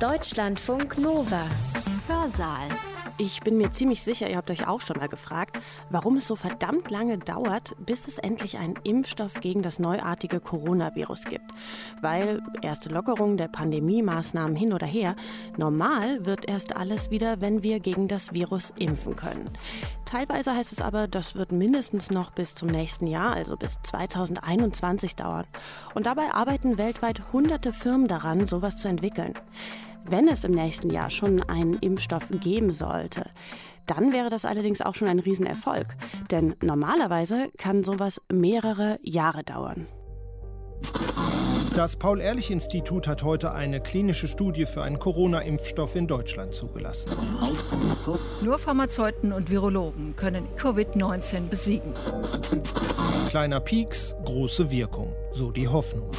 Deutschlandfunk Nova. Hörsaal. Ich bin mir ziemlich sicher, ihr habt euch auch schon mal gefragt, warum es so verdammt lange dauert, bis es endlich einen Impfstoff gegen das neuartige Coronavirus gibt. Weil erste Lockerungen der Pandemie-Maßnahmen hin oder her, normal wird erst alles wieder, wenn wir gegen das Virus impfen können. Teilweise heißt es aber, das wird mindestens noch bis zum nächsten Jahr, also bis 2021 dauern. Und dabei arbeiten weltweit hunderte Firmen daran, sowas zu entwickeln. Wenn es im nächsten Jahr schon einen Impfstoff geben sollte, dann wäre das allerdings auch schon ein Riesenerfolg. Denn normalerweise kann sowas mehrere Jahre dauern. Das Paul-Ehrlich-Institut hat heute eine klinische Studie für einen Corona-Impfstoff in Deutschland zugelassen. Nur Pharmazeuten und Virologen können Covid-19 besiegen. Kleiner Pieks, große Wirkung, so die Hoffnung.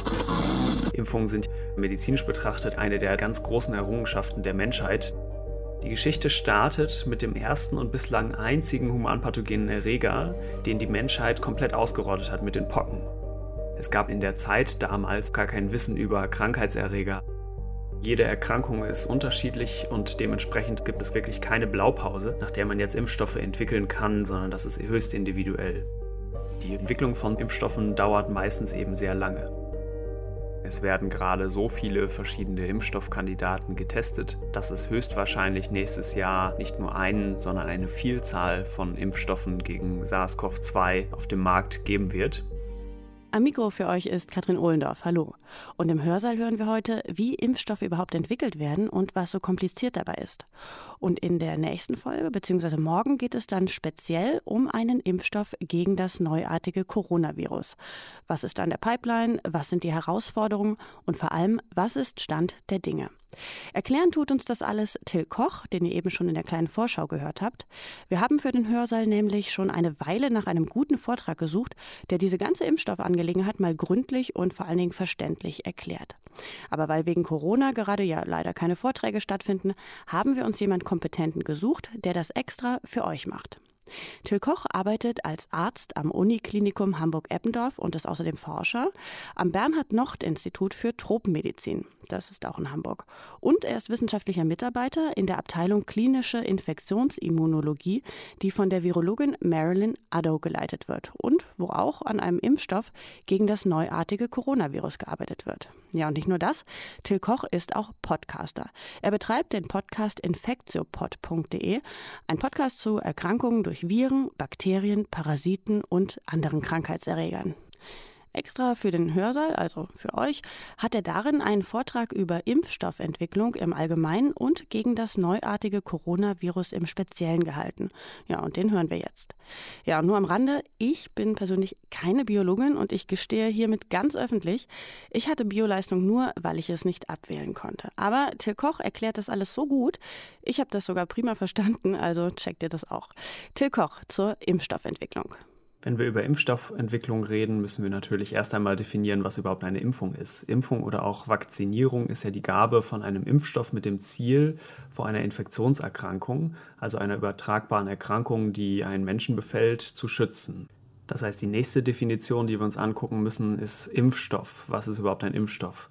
Impfungen sind medizinisch betrachtet eine der ganz großen Errungenschaften der Menschheit. Die Geschichte startet mit dem ersten und bislang einzigen humanpathogenen Erreger, den die Menschheit komplett ausgerottet hat, mit den Pocken. Es gab in der Zeit damals gar kein Wissen über Krankheitserreger. Jede Erkrankung ist unterschiedlich und dementsprechend gibt es wirklich keine Blaupause, nach der man jetzt Impfstoffe entwickeln kann, sondern das ist höchst individuell. Die Entwicklung von Impfstoffen dauert meistens eben sehr lange. Es werden gerade so viele verschiedene Impfstoffkandidaten getestet, dass es höchstwahrscheinlich nächstes Jahr nicht nur einen, sondern eine Vielzahl von Impfstoffen gegen SARS-CoV-2 auf dem Markt geben wird. Am Mikro für euch ist Katrin Ohlendorf. Hallo. Und im Hörsaal hören wir heute, wie Impfstoffe überhaupt entwickelt werden und was so kompliziert dabei ist. Und in der nächsten Folge, beziehungsweise morgen, geht es dann speziell um einen Impfstoff gegen das neuartige Coronavirus. Was ist an der Pipeline? Was sind die Herausforderungen? Und vor allem, was ist Stand der Dinge? Erklären tut uns das alles Till Koch, den ihr eben schon in der kleinen Vorschau gehört habt. Wir haben für den Hörsaal nämlich schon eine Weile nach einem guten Vortrag gesucht, der diese ganze Impfstoffangelegenheit mal gründlich und vor allen Dingen verständlich erklärt. Aber weil wegen Corona gerade ja leider keine Vorträge stattfinden, haben wir uns jemand Kompetenten gesucht, der das extra für euch macht. Till Koch arbeitet als Arzt am Uniklinikum Hamburg-Eppendorf und ist außerdem Forscher am Bernhard-Nocht-Institut für Tropenmedizin. Das ist auch in Hamburg. Und er ist wissenschaftlicher Mitarbeiter in der Abteilung Klinische Infektionsimmunologie, die von der Virologin Marilyn Addo geleitet wird und wo auch an einem Impfstoff gegen das neuartige Coronavirus gearbeitet wird. Ja, und nicht nur das. Till Koch ist auch Podcaster. Er betreibt den Podcast infektiopod.de, ein Podcast zu Erkrankungen durch durch Viren, Bakterien, Parasiten und anderen Krankheitserregern. Extra für den Hörsaal, also für euch, hat er darin einen Vortrag über Impfstoffentwicklung im Allgemeinen und gegen das neuartige Coronavirus im Speziellen gehalten. Ja, und den hören wir jetzt. Ja, nur am Rande, ich bin persönlich keine Biologin und ich gestehe hiermit ganz öffentlich, ich hatte Bioleistung nur, weil ich es nicht abwählen konnte. Aber Till Koch erklärt das alles so gut, ich habe das sogar prima verstanden, also checkt ihr das auch. Till Koch zur Impfstoffentwicklung. Wenn wir über Impfstoffentwicklung reden, müssen wir natürlich erst einmal definieren, was überhaupt eine Impfung ist. Impfung oder auch Vakzinierung ist ja die Gabe von einem Impfstoff mit dem Ziel, vor einer Infektionserkrankung, also einer übertragbaren Erkrankung, die einen Menschen befällt, zu schützen. Das heißt, die nächste Definition, die wir uns angucken müssen, ist Impfstoff. Was ist überhaupt ein Impfstoff?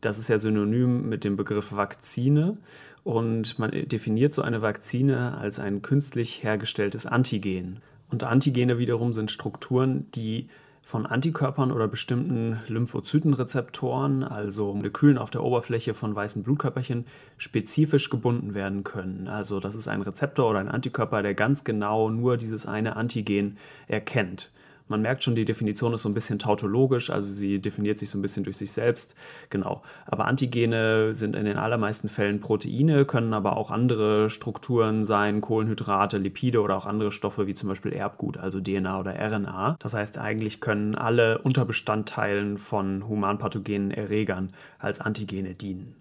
Das ist ja synonym mit dem Begriff Vakzine und man definiert so eine Vakzine als ein künstlich hergestelltes Antigen. Und Antigene wiederum sind Strukturen, die von Antikörpern oder bestimmten Lymphozytenrezeptoren, also Molekülen auf der Oberfläche von weißen Blutkörperchen, spezifisch gebunden werden können. Also das ist ein Rezeptor oder ein Antikörper, der ganz genau nur dieses eine Antigen erkennt. Man merkt schon, die Definition ist so ein bisschen tautologisch, also sie definiert sich so ein bisschen durch sich selbst. Genau. Aber Antigene sind in den allermeisten Fällen Proteine, können aber auch andere Strukturen sein, Kohlenhydrate, Lipide oder auch andere Stoffe wie zum Beispiel Erbgut, also DNA oder RNA. Das heißt, eigentlich können alle Unterbestandteilen von humanpathogenen Erregern als Antigene dienen.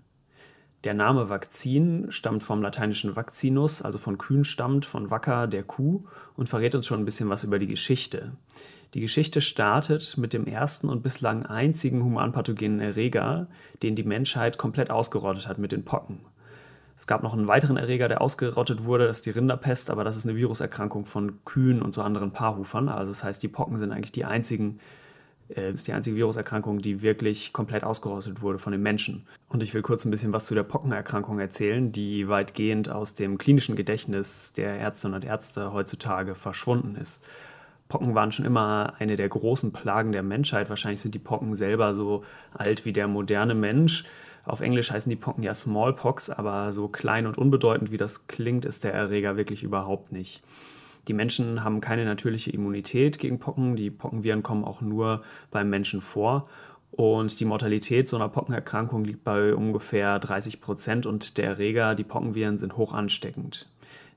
Der Name Vakzin stammt vom lateinischen Vaccinus, also von Kühen stammt, von Wacker, der Kuh, und verrät uns schon ein bisschen was über die Geschichte. Die Geschichte startet mit dem ersten und bislang einzigen humanpathogenen Erreger, den die Menschheit komplett ausgerottet hat, mit den Pocken. Es gab noch einen weiteren Erreger, der ausgerottet wurde, das ist die Rinderpest, aber das ist eine Viruserkrankung von Kühen und so anderen Paarhufern. Also das heißt, die Pocken sind eigentlich die einzigen äh, ist die einzige Viruserkrankung, die wirklich komplett ausgerostet wurde von den Menschen. Und ich will kurz ein bisschen was zu der Pockenerkrankung erzählen, die weitgehend aus dem klinischen Gedächtnis der Ärztinnen und Ärzte heutzutage verschwunden ist. Pocken waren schon immer eine der großen Plagen der Menschheit. Wahrscheinlich sind die Pocken selber so alt wie der moderne Mensch. Auf Englisch heißen die Pocken ja Smallpox, aber so klein und unbedeutend wie das klingt, ist der Erreger wirklich überhaupt nicht. Die Menschen haben keine natürliche Immunität gegen Pocken. Die Pockenviren kommen auch nur beim Menschen vor. Und die Mortalität so einer Pockenerkrankung liegt bei ungefähr 30 Prozent und der Erreger, die Pockenviren, sind hoch ansteckend.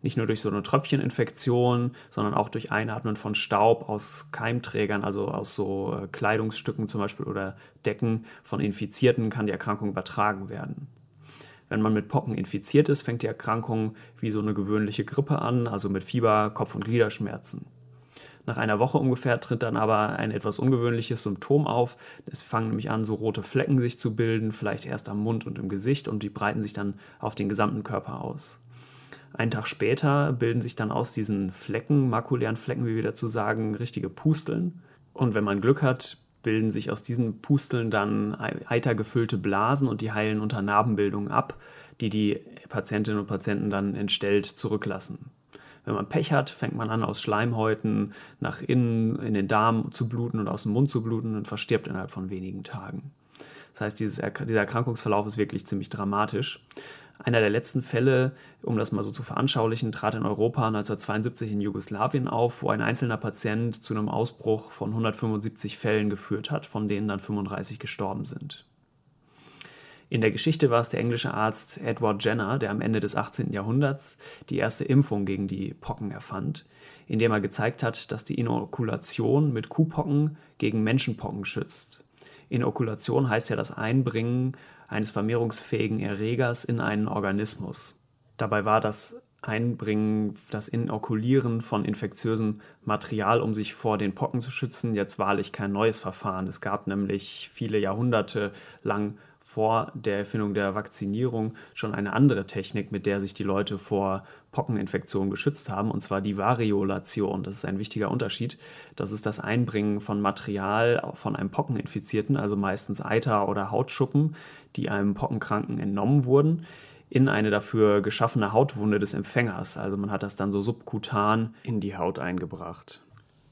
Nicht nur durch so eine Tröpfcheninfektion, sondern auch durch Einatmen von Staub aus Keimträgern, also aus so äh, Kleidungsstücken zum Beispiel oder Decken von Infizierten kann die Erkrankung übertragen werden. Wenn man mit Pocken infiziert ist, fängt die Erkrankung wie so eine gewöhnliche Grippe an, also mit Fieber, Kopf- und Gliederschmerzen. Nach einer Woche ungefähr tritt dann aber ein etwas ungewöhnliches Symptom auf. Es fangen nämlich an, so rote Flecken sich zu bilden, vielleicht erst am Mund und im Gesicht und die breiten sich dann auf den gesamten Körper aus. Einen Tag später bilden sich dann aus diesen Flecken, makulären Flecken, wie wir dazu sagen, richtige Pusteln. Und wenn man Glück hat, bilden sich aus diesen Pusteln dann eitergefüllte Blasen und die heilen unter Narbenbildung ab, die die Patientinnen und Patienten dann entstellt zurücklassen. Wenn man Pech hat, fängt man an, aus Schleimhäuten nach innen in den Darm zu bluten und aus dem Mund zu bluten und verstirbt innerhalb von wenigen Tagen. Das heißt, dieses, dieser Erkrankungsverlauf ist wirklich ziemlich dramatisch. Einer der letzten Fälle, um das mal so zu veranschaulichen, trat in Europa 1972 in Jugoslawien auf, wo ein einzelner Patient zu einem Ausbruch von 175 Fällen geführt hat, von denen dann 35 gestorben sind. In der Geschichte war es der englische Arzt Edward Jenner, der am Ende des 18. Jahrhunderts die erste Impfung gegen die Pocken erfand, indem er gezeigt hat, dass die Inokulation mit Kuhpocken gegen Menschenpocken schützt. Inokulation heißt ja das Einbringen eines vermehrungsfähigen Erregers in einen Organismus. Dabei war das Einbringen, das Inokulieren von infektiösem Material, um sich vor den Pocken zu schützen, jetzt wahrlich kein neues Verfahren. Es gab nämlich viele Jahrhunderte lang vor der Erfindung der Vakzinierung schon eine andere Technik, mit der sich die Leute vor Pockeninfektionen geschützt haben, und zwar die Variolation. Das ist ein wichtiger Unterschied. Das ist das Einbringen von Material von einem Pockeninfizierten, also meistens Eiter oder Hautschuppen, die einem Pockenkranken entnommen wurden in eine dafür geschaffene Hautwunde des Empfängers. Also man hat das dann so subkutan in die Haut eingebracht.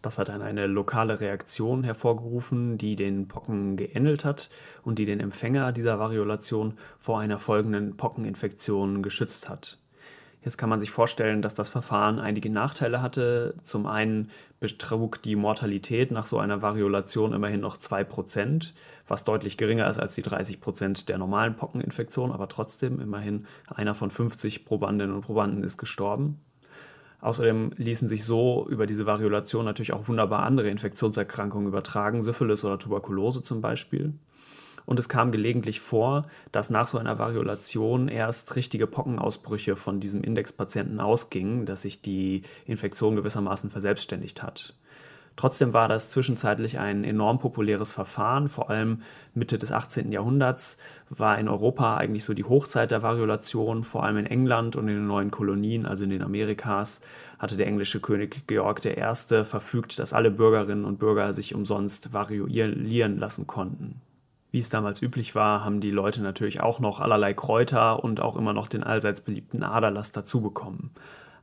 Das hat dann eine lokale Reaktion hervorgerufen, die den Pocken geändelt hat und die den Empfänger dieser Variolation vor einer folgenden Pockeninfektion geschützt hat. Jetzt kann man sich vorstellen, dass das Verfahren einige Nachteile hatte. Zum einen betrug die Mortalität nach so einer Variolation immerhin noch 2%, was deutlich geringer ist als die 30% der normalen Pockeninfektion, aber trotzdem immerhin einer von 50 Probandinnen und Probanden ist gestorben. Außerdem ließen sich so über diese Variolation natürlich auch wunderbar andere Infektionserkrankungen übertragen, Syphilis oder Tuberkulose zum Beispiel. Und es kam gelegentlich vor, dass nach so einer Variolation erst richtige Pockenausbrüche von diesem Indexpatienten ausgingen, dass sich die Infektion gewissermaßen verselbstständigt hat. Trotzdem war das zwischenzeitlich ein enorm populäres Verfahren. Vor allem Mitte des 18. Jahrhunderts war in Europa eigentlich so die Hochzeit der Variolation. Vor allem in England und in den neuen Kolonien, also in den Amerikas, hatte der englische König Georg I. verfügt, dass alle Bürgerinnen und Bürger sich umsonst variolieren lassen konnten. Wie es damals üblich war, haben die Leute natürlich auch noch allerlei Kräuter und auch immer noch den allseits beliebten Aderlass dazu bekommen.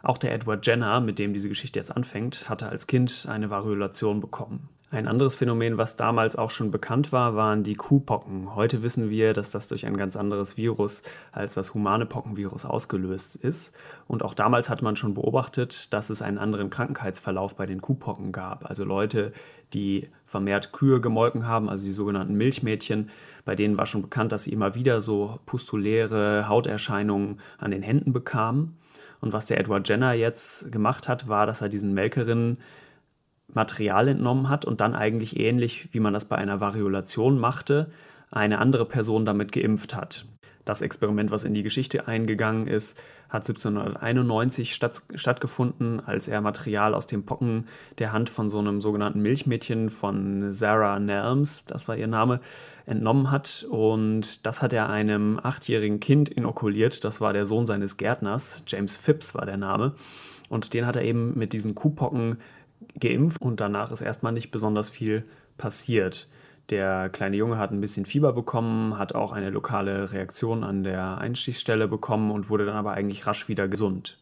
Auch der Edward Jenner, mit dem diese Geschichte jetzt anfängt, hatte als Kind eine Variolation bekommen. Ein anderes Phänomen, was damals auch schon bekannt war, waren die Kuhpocken. Heute wissen wir, dass das durch ein ganz anderes Virus als das humane Pockenvirus ausgelöst ist. Und auch damals hat man schon beobachtet, dass es einen anderen Krankheitsverlauf bei den Kuhpocken gab. Also Leute, die vermehrt Kühe gemolken haben, also die sogenannten Milchmädchen, bei denen war schon bekannt, dass sie immer wieder so pustuläre Hauterscheinungen an den Händen bekamen. Und was der Edward Jenner jetzt gemacht hat, war, dass er diesen Melkerinnen Material entnommen hat und dann eigentlich ähnlich, wie man das bei einer Variolation machte, eine andere Person damit geimpft hat. Das Experiment, was in die Geschichte eingegangen ist, hat 1791 statt, stattgefunden, als er Material aus dem Pocken der Hand von so einem sogenannten Milchmädchen von Sarah Nelms, das war ihr Name, entnommen hat. Und das hat er einem achtjährigen Kind inokuliert. Das war der Sohn seines Gärtners, James Phipps war der Name. Und den hat er eben mit diesen Kuhpocken geimpft und danach ist erstmal nicht besonders viel passiert. Der kleine Junge hat ein bisschen Fieber bekommen, hat auch eine lokale Reaktion an der Einstichstelle bekommen und wurde dann aber eigentlich rasch wieder gesund.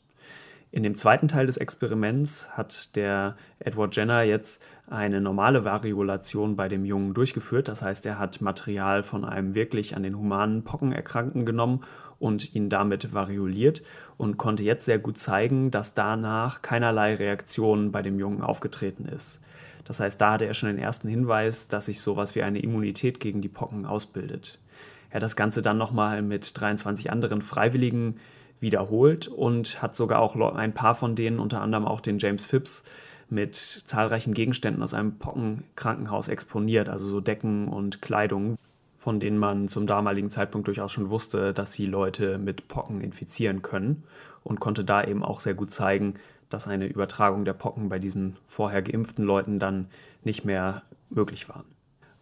In dem zweiten Teil des Experiments hat der Edward Jenner jetzt eine normale Variolation bei dem Jungen durchgeführt. Das heißt, er hat Material von einem wirklich an den humanen Pockenerkrankten genommen und ihn damit varioliert und konnte jetzt sehr gut zeigen, dass danach keinerlei Reaktion bei dem Jungen aufgetreten ist. Das heißt, da hatte er schon den ersten Hinweis, dass sich sowas wie eine Immunität gegen die Pocken ausbildet. Er hat das Ganze dann nochmal mit 23 anderen Freiwilligen wiederholt und hat sogar auch ein paar von denen, unter anderem auch den James Phipps, mit zahlreichen Gegenständen aus einem Pockenkrankenhaus exponiert, also so Decken und Kleidung, von denen man zum damaligen Zeitpunkt durchaus schon wusste, dass sie Leute mit Pocken infizieren können und konnte da eben auch sehr gut zeigen, dass eine Übertragung der Pocken bei diesen vorher geimpften Leuten dann nicht mehr möglich war.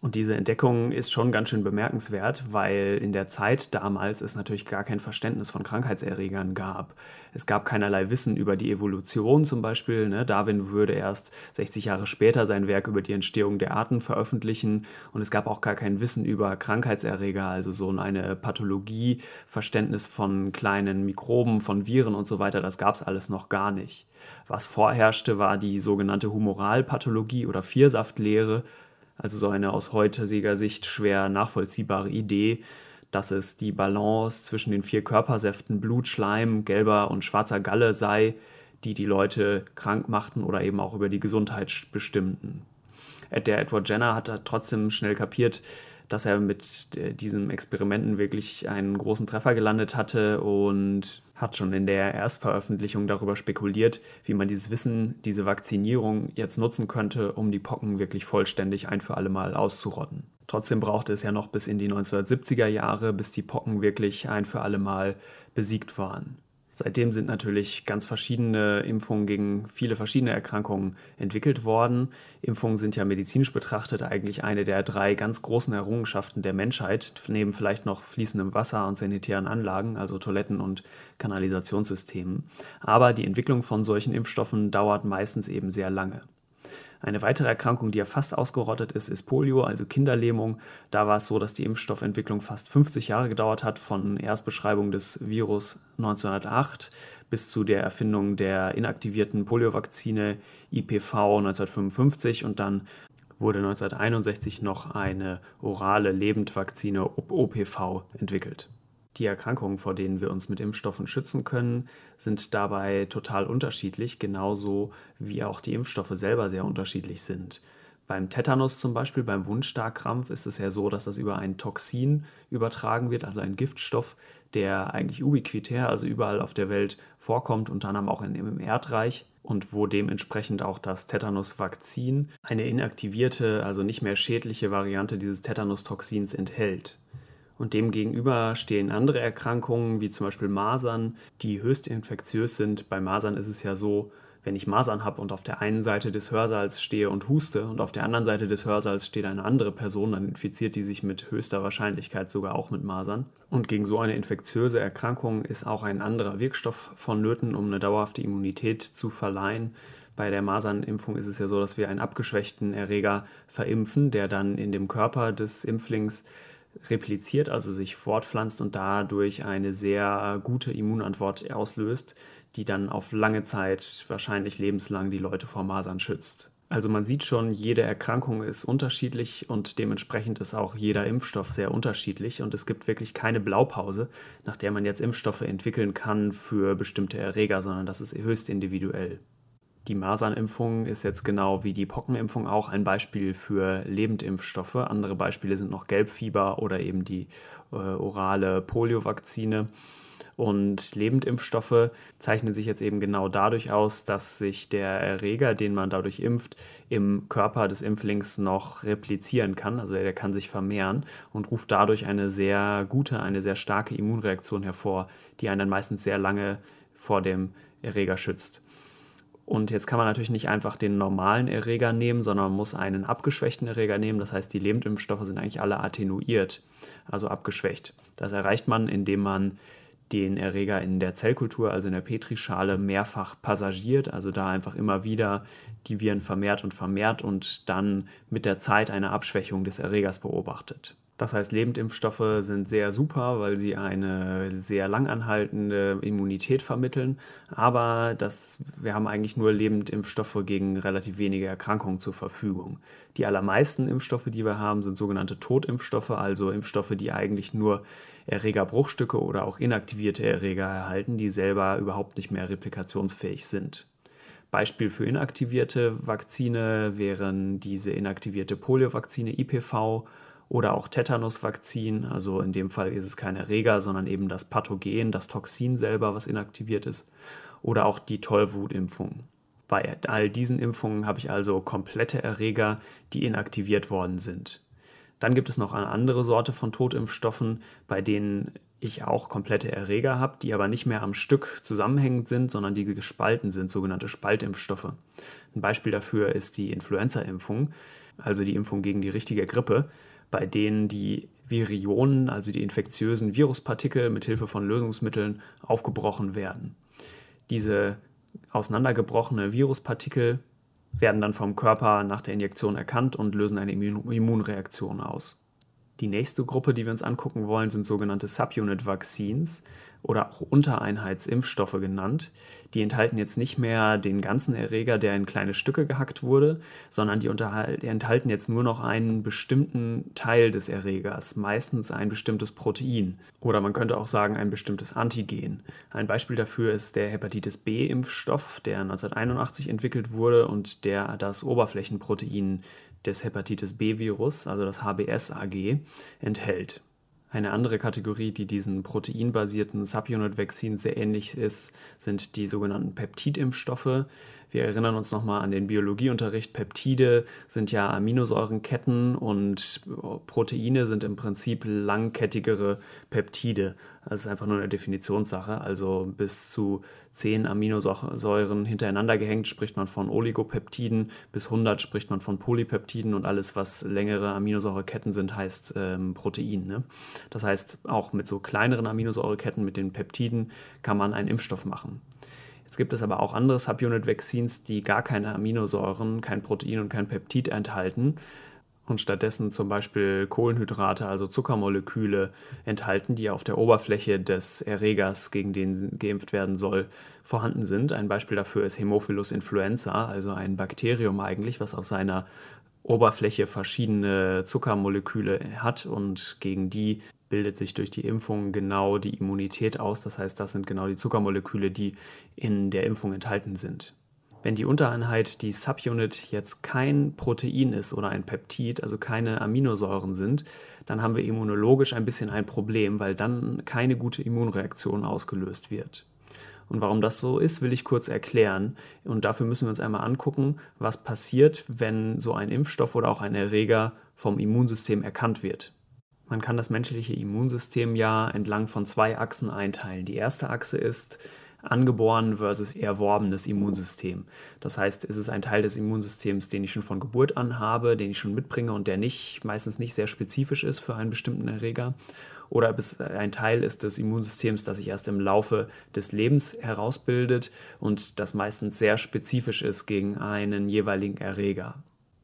Und diese Entdeckung ist schon ganz schön bemerkenswert, weil in der Zeit damals es natürlich gar kein Verständnis von Krankheitserregern gab. Es gab keinerlei Wissen über die Evolution zum Beispiel. Ne? Darwin würde erst 60 Jahre später sein Werk über die Entstehung der Arten veröffentlichen. Und es gab auch gar kein Wissen über Krankheitserreger, also so eine Pathologie, Verständnis von kleinen Mikroben, von Viren und so weiter. Das gab es alles noch gar nicht. Was vorherrschte, war die sogenannte Humoralpathologie oder Viersaftlehre also so eine aus heutiger Sicht schwer nachvollziehbare Idee, dass es die Balance zwischen den vier Körpersäften Blut, Schleim, gelber und schwarzer Galle sei, die die Leute krank machten oder eben auch über die Gesundheit bestimmten. Der Edward Jenner hat trotzdem schnell kapiert, dass er mit äh, diesen Experimenten wirklich einen großen Treffer gelandet hatte und hat schon in der Erstveröffentlichung darüber spekuliert, wie man dieses Wissen, diese Vakzinierung jetzt nutzen könnte, um die Pocken wirklich vollständig ein für alle Mal auszurotten. Trotzdem brauchte es ja noch bis in die 1970er Jahre, bis die Pocken wirklich ein für alle Mal besiegt waren. Seitdem sind natürlich ganz verschiedene Impfungen gegen viele verschiedene Erkrankungen entwickelt worden. Impfungen sind ja medizinisch betrachtet eigentlich eine der drei ganz großen Errungenschaften der Menschheit, neben vielleicht noch fließendem Wasser und sanitären Anlagen, also Toiletten und Kanalisationssystemen. Aber die Entwicklung von solchen Impfstoffen dauert meistens eben sehr lange. Eine weitere Erkrankung, die ja fast ausgerottet ist, ist Polio, also Kinderlähmung. Da war es so, dass die Impfstoffentwicklung fast 50 Jahre gedauert hat, von Erstbeschreibung des Virus 1908 bis zu der Erfindung der inaktivierten Poliovakzine IPV 1955 und dann wurde 1961 noch eine orale Lebendvakzine OPV entwickelt. Die Erkrankungen, vor denen wir uns mit Impfstoffen schützen können, sind dabei total unterschiedlich, genauso wie auch die Impfstoffe selber sehr unterschiedlich sind. Beim Tetanus zum Beispiel, beim Wundstarkrampf, ist es ja so, dass das über ein Toxin übertragen wird, also ein Giftstoff, der eigentlich ubiquitär, also überall auf der Welt vorkommt, unter anderem auch in, im Erdreich und wo dementsprechend auch das Tetanus-Vakzin eine inaktivierte, also nicht mehr schädliche Variante dieses Tetanus-Toxins enthält. Und demgegenüber stehen andere Erkrankungen, wie zum Beispiel Masern, die höchst infektiös sind. Bei Masern ist es ja so, wenn ich Masern habe und auf der einen Seite des Hörsaals stehe und huste und auf der anderen Seite des Hörsaals steht eine andere Person, dann infiziert die sich mit höchster Wahrscheinlichkeit sogar auch mit Masern. Und gegen so eine infektiöse Erkrankung ist auch ein anderer Wirkstoff vonnöten, um eine dauerhafte Immunität zu verleihen. Bei der Masernimpfung ist es ja so, dass wir einen abgeschwächten Erreger verimpfen, der dann in dem Körper des Impflings repliziert, also sich fortpflanzt und dadurch eine sehr gute Immunantwort auslöst, die dann auf lange Zeit, wahrscheinlich lebenslang, die Leute vor Masern schützt. Also man sieht schon, jede Erkrankung ist unterschiedlich und dementsprechend ist auch jeder Impfstoff sehr unterschiedlich und es gibt wirklich keine Blaupause, nach der man jetzt Impfstoffe entwickeln kann für bestimmte Erreger, sondern das ist höchst individuell. Die Masernimpfung ist jetzt genau wie die Pockenimpfung auch ein Beispiel für Lebendimpfstoffe. Andere Beispiele sind noch Gelbfieber oder eben die äh, orale Poliovakzine. Und Lebendimpfstoffe zeichnen sich jetzt eben genau dadurch aus, dass sich der Erreger, den man dadurch impft, im Körper des Impflings noch replizieren kann. Also er kann sich vermehren und ruft dadurch eine sehr gute, eine sehr starke Immunreaktion hervor, die einen dann meistens sehr lange vor dem Erreger schützt. Und jetzt kann man natürlich nicht einfach den normalen Erreger nehmen, sondern man muss einen abgeschwächten Erreger nehmen. Das heißt, die Lebendimpfstoffe sind eigentlich alle attenuiert, also abgeschwächt. Das erreicht man, indem man den Erreger in der Zellkultur, also in der Petrischale, mehrfach passagiert, also da einfach immer wieder die Viren vermehrt und vermehrt und dann mit der Zeit eine Abschwächung des Erregers beobachtet. Das heißt, Lebendimpfstoffe sind sehr super, weil sie eine sehr langanhaltende Immunität vermitteln. Aber das, wir haben eigentlich nur Lebendimpfstoffe gegen relativ wenige Erkrankungen zur Verfügung. Die allermeisten Impfstoffe, die wir haben, sind sogenannte Totimpfstoffe, also Impfstoffe, die eigentlich nur Erregerbruchstücke oder auch inaktivierte Erreger erhalten, die selber überhaupt nicht mehr replikationsfähig sind. Beispiel für inaktivierte Vakzine wären diese inaktivierte Poliovakzine IPV oder auch Tetanusvakzin. Also in dem Fall ist es kein Erreger, sondern eben das Pathogen, das Toxin selber, was inaktiviert ist. Oder auch die Tollwutimpfung. Bei all diesen Impfungen habe ich also komplette Erreger, die inaktiviert worden sind. Dann gibt es noch eine andere Sorte von Totimpfstoffen, bei denen ich auch komplette Erreger habe, die aber nicht mehr am Stück zusammenhängend sind, sondern die gespalten sind, sogenannte Spaltimpfstoffe. Ein Beispiel dafür ist die Influenza-Impfung, also die Impfung gegen die richtige Grippe, bei denen die Virionen, also die infektiösen Viruspartikel, mit Hilfe von Lösungsmitteln aufgebrochen werden. Diese auseinandergebrochene Viruspartikel werden dann vom Körper nach der Injektion erkannt und lösen eine Immunreaktion aus. Die nächste Gruppe, die wir uns angucken wollen, sind sogenannte Subunit Vaccines oder auch Untereinheitsimpfstoffe genannt. Die enthalten jetzt nicht mehr den ganzen Erreger, der in kleine Stücke gehackt wurde, sondern die enthalten jetzt nur noch einen bestimmten Teil des Erregers, meistens ein bestimmtes Protein oder man könnte auch sagen ein bestimmtes Antigen. Ein Beispiel dafür ist der Hepatitis B-Impfstoff, der 1981 entwickelt wurde und der das Oberflächenprotein des Hepatitis B-Virus, also das HBS-AG, enthält. Eine andere Kategorie, die diesen proteinbasierten Subunit-Vaccines sehr ähnlich ist, sind die sogenannten Peptidimpfstoffe. Wir erinnern uns nochmal an den Biologieunterricht. Peptide sind ja Aminosäurenketten und Proteine sind im Prinzip langkettigere Peptide. Das ist einfach nur eine Definitionssache. Also bis zu 10 Aminosäuren hintereinander gehängt spricht man von Oligopeptiden, bis 100 spricht man von Polypeptiden und alles, was längere Aminosäureketten sind, heißt ähm, Protein. Ne? Das heißt, auch mit so kleineren Aminosäureketten, mit den Peptiden, kann man einen Impfstoff machen. Jetzt gibt es aber auch andere Subunit-Vaccines, die gar keine Aminosäuren, kein Protein und kein Peptid enthalten und stattdessen zum Beispiel Kohlenhydrate, also Zuckermoleküle enthalten, die auf der Oberfläche des Erregers, gegen den geimpft werden soll, vorhanden sind. Ein Beispiel dafür ist Hämophilus influenza, also ein Bakterium eigentlich, was auf seiner Oberfläche verschiedene Zuckermoleküle hat und gegen die bildet sich durch die Impfung genau die Immunität aus. Das heißt, das sind genau die Zuckermoleküle, die in der Impfung enthalten sind. Wenn die Untereinheit, die Subunit, jetzt kein Protein ist oder ein Peptid, also keine Aminosäuren sind, dann haben wir immunologisch ein bisschen ein Problem, weil dann keine gute Immunreaktion ausgelöst wird. Und warum das so ist, will ich kurz erklären. Und dafür müssen wir uns einmal angucken, was passiert, wenn so ein Impfstoff oder auch ein Erreger vom Immunsystem erkannt wird. Man kann das menschliche Immunsystem ja entlang von zwei Achsen einteilen. Die erste Achse ist angeboren versus erworbenes Immunsystem. Das heißt, ist es ein Teil des Immunsystems, den ich schon von Geburt an habe, den ich schon mitbringe und der nicht, meistens nicht sehr spezifisch ist für einen bestimmten Erreger. Oder ob es ein Teil ist des Immunsystems, das sich erst im Laufe des Lebens herausbildet und das meistens sehr spezifisch ist gegen einen jeweiligen Erreger.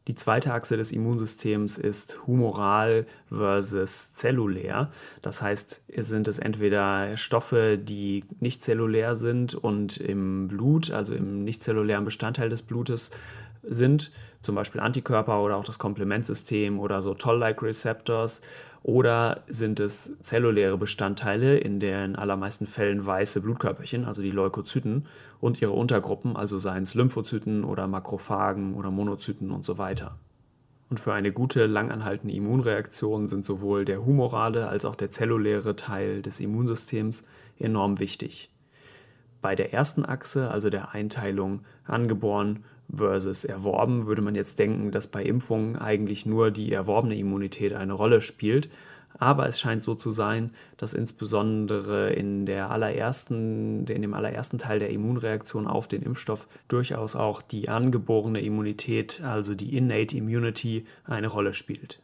Die zweite Achse des Immunsystems ist humoral versus zellulär. Das heißt, sind es entweder Stoffe, die nicht zellulär sind und im Blut, also im nicht zellulären Bestandteil des Blutes sind, zum Beispiel Antikörper oder auch das Komplementsystem oder so Toll-like Receptors oder sind es zelluläre Bestandteile, in den allermeisten Fällen weiße Blutkörperchen, also die Leukozyten und ihre Untergruppen, also seien es Lymphozyten oder Makrophagen oder Monozyten und so weiter. Und für eine gute, langanhaltende Immunreaktion sind sowohl der humorale als auch der zelluläre Teil des Immunsystems enorm wichtig. Bei der ersten Achse, also der Einteilung angeboren versus erworben, würde man jetzt denken, dass bei Impfungen eigentlich nur die erworbene Immunität eine Rolle spielt. Aber es scheint so zu sein, dass insbesondere in, der allerersten, in dem allerersten Teil der Immunreaktion auf den Impfstoff durchaus auch die angeborene Immunität, also die Innate Immunity, eine Rolle spielt.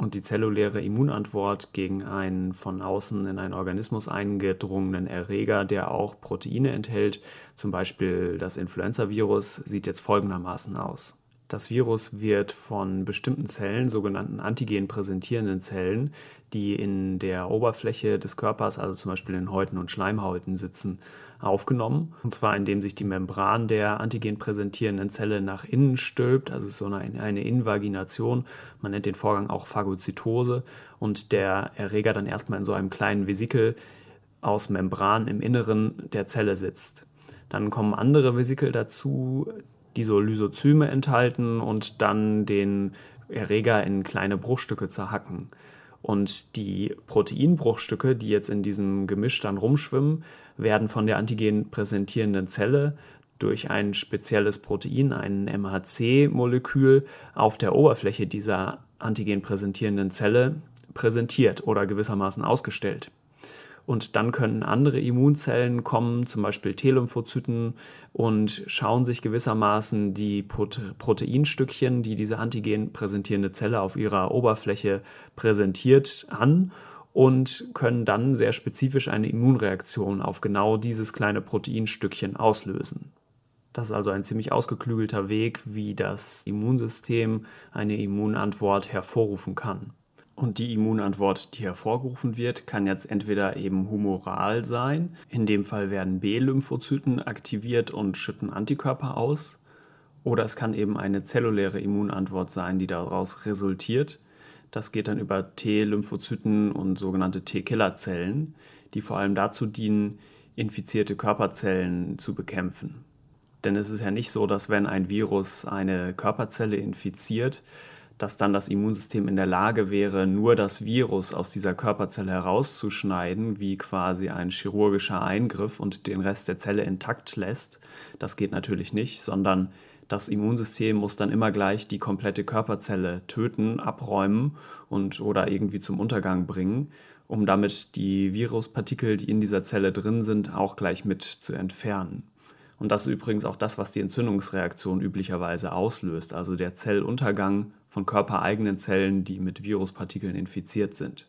Und die zelluläre Immunantwort gegen einen von außen in einen Organismus eingedrungenen Erreger, der auch Proteine enthält, zum Beispiel das Influenzavirus, sieht jetzt folgendermaßen aus. Das Virus wird von bestimmten Zellen, sogenannten antigen präsentierenden Zellen, die in der Oberfläche des Körpers, also zum Beispiel in Häuten und Schleimhäuten sitzen, aufgenommen. Und zwar indem sich die Membran der antigen präsentierenden Zelle nach innen stülpt, also so eine, eine Invagination. Man nennt den Vorgang auch Phagozytose und der Erreger dann erstmal in so einem kleinen Vesikel aus Membran im Inneren der Zelle sitzt. Dann kommen andere Vesikel dazu, die so Lysozyme enthalten und dann den Erreger in kleine Bruchstücke zerhacken. Und die Proteinbruchstücke, die jetzt in diesem Gemisch dann rumschwimmen, werden von der antigen präsentierenden Zelle durch ein spezielles Protein, ein MHC-Molekül, auf der Oberfläche dieser antigen präsentierenden Zelle präsentiert oder gewissermaßen ausgestellt. Und dann können andere Immunzellen kommen, zum Beispiel T-Lymphozyten, und schauen sich gewissermaßen die Proteinstückchen, die diese antigen präsentierende Zelle auf ihrer Oberfläche präsentiert, an und können dann sehr spezifisch eine Immunreaktion auf genau dieses kleine Proteinstückchen auslösen. Das ist also ein ziemlich ausgeklügelter Weg, wie das Immunsystem eine Immunantwort hervorrufen kann. Und die Immunantwort, die hervorgerufen wird, kann jetzt entweder eben humoral sein. In dem Fall werden B-Lymphozyten aktiviert und schütten Antikörper aus. Oder es kann eben eine zelluläre Immunantwort sein, die daraus resultiert. Das geht dann über T-Lymphozyten und sogenannte T-Killerzellen, die vor allem dazu dienen, infizierte Körperzellen zu bekämpfen. Denn es ist ja nicht so, dass wenn ein Virus eine Körperzelle infiziert, dass dann das Immunsystem in der Lage wäre, nur das Virus aus dieser Körperzelle herauszuschneiden, wie quasi ein chirurgischer Eingriff und den Rest der Zelle intakt lässt. Das geht natürlich nicht, sondern das Immunsystem muss dann immer gleich die komplette Körperzelle töten, abräumen und oder irgendwie zum Untergang bringen, um damit die Viruspartikel, die in dieser Zelle drin sind, auch gleich mit zu entfernen. Und das ist übrigens auch das, was die Entzündungsreaktion üblicherweise auslöst, also der Zelluntergang von körpereigenen Zellen, die mit Viruspartikeln infiziert sind.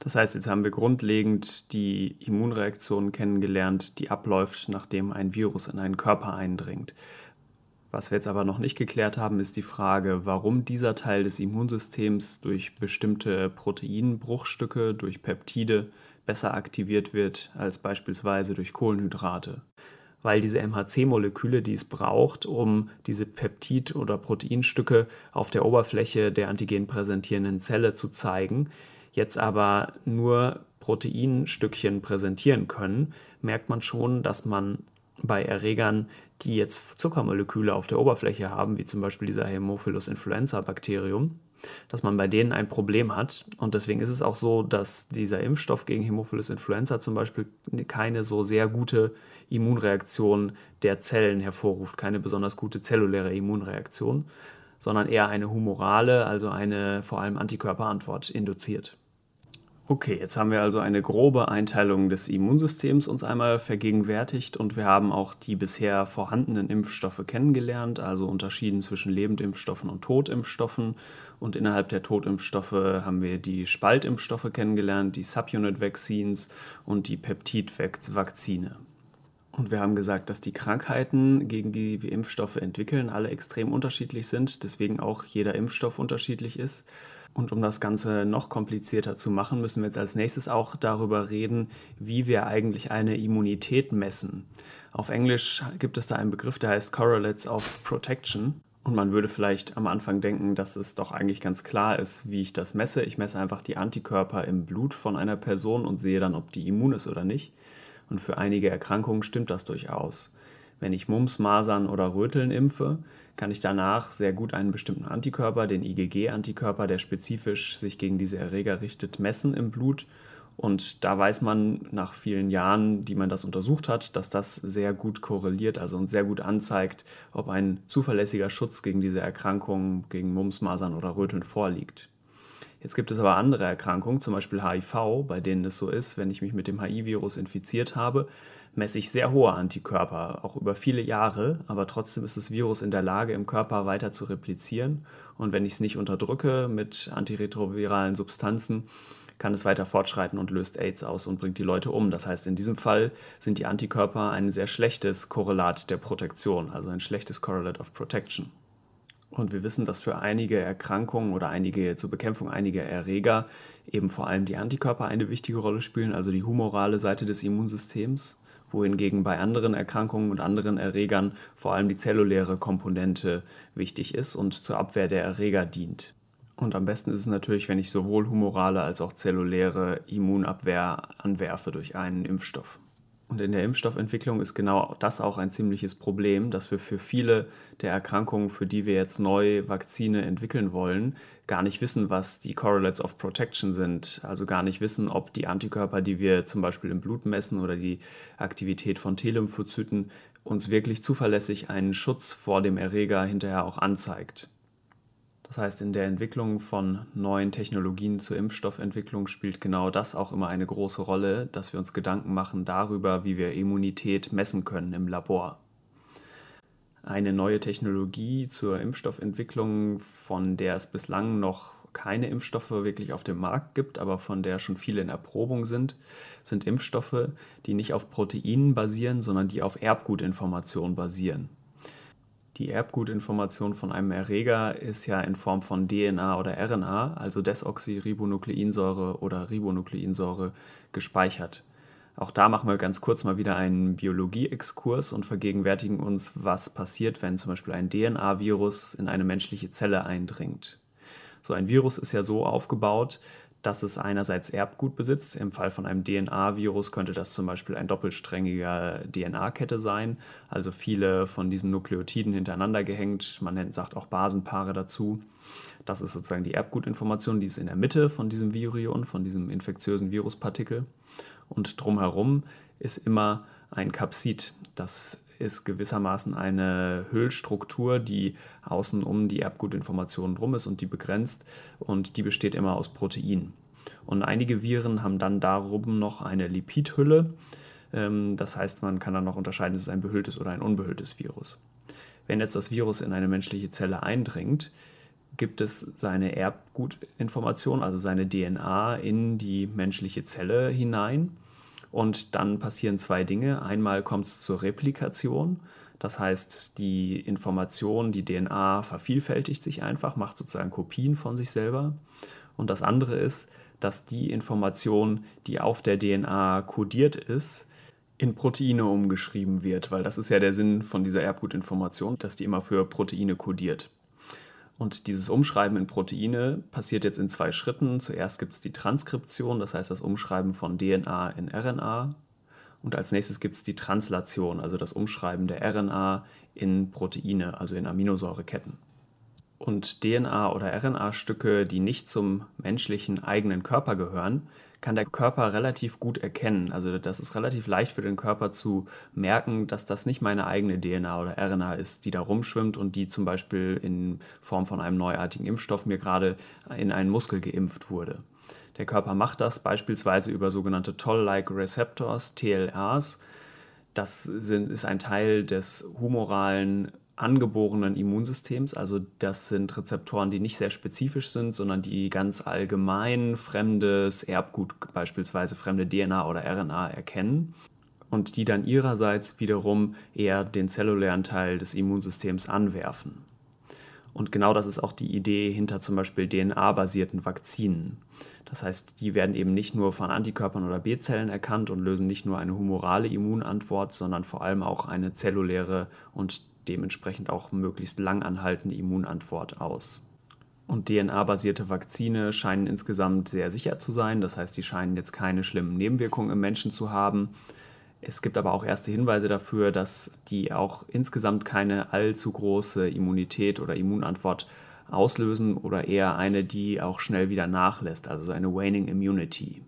Das heißt, jetzt haben wir grundlegend die Immunreaktion kennengelernt, die abläuft, nachdem ein Virus in einen Körper eindringt. Was wir jetzt aber noch nicht geklärt haben, ist die Frage, warum dieser Teil des Immunsystems durch bestimmte Proteinbruchstücke, durch Peptide besser aktiviert wird als beispielsweise durch Kohlenhydrate weil diese MHC-Moleküle, die es braucht, um diese Peptid- oder Proteinstücke auf der Oberfläche der antigen präsentierenden Zelle zu zeigen, jetzt aber nur Proteinstückchen präsentieren können, merkt man schon, dass man bei Erregern, die jetzt Zuckermoleküle auf der Oberfläche haben, wie zum Beispiel dieser Haemophilus influenza Bakterium, dass man bei denen ein Problem hat. Und deswegen ist es auch so, dass dieser Impfstoff gegen Hämophilus influenza zum Beispiel keine so sehr gute Immunreaktion der Zellen hervorruft, keine besonders gute zelluläre Immunreaktion, sondern eher eine humorale, also eine vor allem Antikörperantwort induziert. Okay, jetzt haben wir also eine grobe Einteilung des Immunsystems uns einmal vergegenwärtigt und wir haben auch die bisher vorhandenen Impfstoffe kennengelernt, also unterschieden zwischen Lebendimpfstoffen und Totimpfstoffen. Und innerhalb der Totimpfstoffe haben wir die Spaltimpfstoffe kennengelernt, die Subunit Vaccines und die Peptid-Vakzine. Und wir haben gesagt, dass die Krankheiten, gegen die wir Impfstoffe entwickeln, alle extrem unterschiedlich sind, deswegen auch jeder Impfstoff unterschiedlich ist. Und um das Ganze noch komplizierter zu machen, müssen wir jetzt als nächstes auch darüber reden, wie wir eigentlich eine Immunität messen. Auf Englisch gibt es da einen Begriff, der heißt Correlates of Protection. Und man würde vielleicht am Anfang denken, dass es doch eigentlich ganz klar ist, wie ich das messe. Ich messe einfach die Antikörper im Blut von einer Person und sehe dann, ob die immun ist oder nicht. Und für einige Erkrankungen stimmt das durchaus. Wenn ich Mumps, Masern oder Röteln impfe, kann ich danach sehr gut einen bestimmten Antikörper, den IgG-Antikörper, der spezifisch sich gegen diese Erreger richtet, messen im Blut. Und da weiß man nach vielen Jahren, die man das untersucht hat, dass das sehr gut korreliert, also und sehr gut anzeigt, ob ein zuverlässiger Schutz gegen diese Erkrankungen, gegen Mumps, Masern oder Röteln vorliegt. Jetzt gibt es aber andere Erkrankungen, zum Beispiel HIV, bei denen es so ist, wenn ich mich mit dem HIV-Virus infiziert habe, messe ich sehr hohe Antikörper, auch über viele Jahre, aber trotzdem ist das Virus in der Lage, im Körper weiter zu replizieren. Und wenn ich es nicht unterdrücke mit antiretroviralen Substanzen, kann es weiter fortschreiten und löst AIDS aus und bringt die Leute um. Das heißt, in diesem Fall sind die Antikörper ein sehr schlechtes Korrelat der Protektion, also ein schlechtes Correlate of Protection. Und wir wissen, dass für einige Erkrankungen oder einige zur Bekämpfung einiger Erreger eben vor allem die Antikörper eine wichtige Rolle spielen, also die humorale Seite des Immunsystems, wohingegen bei anderen Erkrankungen und anderen Erregern vor allem die zelluläre Komponente wichtig ist und zur Abwehr der Erreger dient. Und am besten ist es natürlich, wenn ich sowohl humorale als auch zelluläre Immunabwehr anwerfe durch einen Impfstoff. Und in der Impfstoffentwicklung ist genau das auch ein ziemliches Problem, dass wir für viele der Erkrankungen, für die wir jetzt neu Vakzine entwickeln wollen, gar nicht wissen, was die Correlates of Protection sind. Also gar nicht wissen, ob die Antikörper, die wir zum Beispiel im Blut messen oder die Aktivität von T-Lymphozyten uns wirklich zuverlässig einen Schutz vor dem Erreger hinterher auch anzeigt. Das heißt, in der Entwicklung von neuen Technologien zur Impfstoffentwicklung spielt genau das auch immer eine große Rolle, dass wir uns Gedanken machen darüber, wie wir Immunität messen können im Labor. Eine neue Technologie zur Impfstoffentwicklung, von der es bislang noch keine Impfstoffe wirklich auf dem Markt gibt, aber von der schon viele in Erprobung sind, sind Impfstoffe, die nicht auf Proteinen basieren, sondern die auf Erbgutinformationen basieren. Die Erbgutinformation von einem Erreger ist ja in Form von DNA oder RNA, also Desoxyribonukleinsäure oder Ribonukleinsäure, gespeichert. Auch da machen wir ganz kurz mal wieder einen Biologie-Exkurs und vergegenwärtigen uns, was passiert, wenn zum Beispiel ein DNA-Virus in eine menschliche Zelle eindringt. So ein Virus ist ja so aufgebaut, dass es einerseits Erbgut besitzt. Im Fall von einem DNA-Virus könnte das zum Beispiel ein doppelsträngiger DNA-Kette sein, also viele von diesen Nukleotiden hintereinander gehängt. Man nennt, sagt auch Basenpaare dazu. Das ist sozusagen die Erbgutinformation, die ist in der Mitte von diesem Virion, von diesem infektiösen Viruspartikel. Und drumherum ist immer ein Kapsid. Das ist gewissermaßen eine Hüllstruktur, die außen um die Erbgutinformationen drum ist und die begrenzt und die besteht immer aus Proteinen. Und einige Viren haben dann darum noch eine Lipidhülle. Ähm, das heißt, man kann dann noch unterscheiden, ist es ein behülltes oder ein unbehülltes Virus. Wenn jetzt das Virus in eine menschliche Zelle eindringt, gibt es seine Erbgutinformation, also seine DNA, in die menschliche Zelle hinein. Und dann passieren zwei Dinge. Einmal kommt es zur Replikation. Das heißt, die Information, die DNA vervielfältigt sich einfach, macht sozusagen Kopien von sich selber. Und das andere ist, dass die Information, die auf der DNA kodiert ist, in Proteine umgeschrieben wird, weil das ist ja der Sinn von dieser Erbgutinformation, dass die immer für Proteine kodiert. Und dieses Umschreiben in Proteine passiert jetzt in zwei Schritten. Zuerst gibt es die Transkription, das heißt das Umschreiben von DNA in RNA. Und als nächstes gibt es die Translation, also das Umschreiben der RNA in Proteine, also in Aminosäureketten. Und DNA- oder RNA-Stücke, die nicht zum menschlichen eigenen Körper gehören, kann der Körper relativ gut erkennen. Also das ist relativ leicht für den Körper zu merken, dass das nicht meine eigene DNA oder RNA ist, die da rumschwimmt und die zum Beispiel in Form von einem neuartigen Impfstoff mir gerade in einen Muskel geimpft wurde. Der Körper macht das beispielsweise über sogenannte Toll-like Receptors, TLRs. Das sind, ist ein Teil des humoralen angeborenen Immunsystems. Also das sind Rezeptoren, die nicht sehr spezifisch sind, sondern die ganz allgemein fremdes Erbgut, beispielsweise fremde DNA oder RNA erkennen und die dann ihrerseits wiederum eher den zellulären Teil des Immunsystems anwerfen. Und genau das ist auch die Idee hinter zum Beispiel DNA-basierten Vakzinen. Das heißt, die werden eben nicht nur von Antikörpern oder B-Zellen erkannt und lösen nicht nur eine humorale Immunantwort, sondern vor allem auch eine zelluläre und dementsprechend auch möglichst lang anhaltende Immunantwort aus. Und DNA-basierte Vakzine scheinen insgesamt sehr sicher zu sein. Das heißt, die scheinen jetzt keine schlimmen Nebenwirkungen im Menschen zu haben. Es gibt aber auch erste Hinweise dafür, dass die auch insgesamt keine allzu große Immunität oder Immunantwort auslösen oder eher eine, die auch schnell wieder nachlässt, also eine Waning Immunity.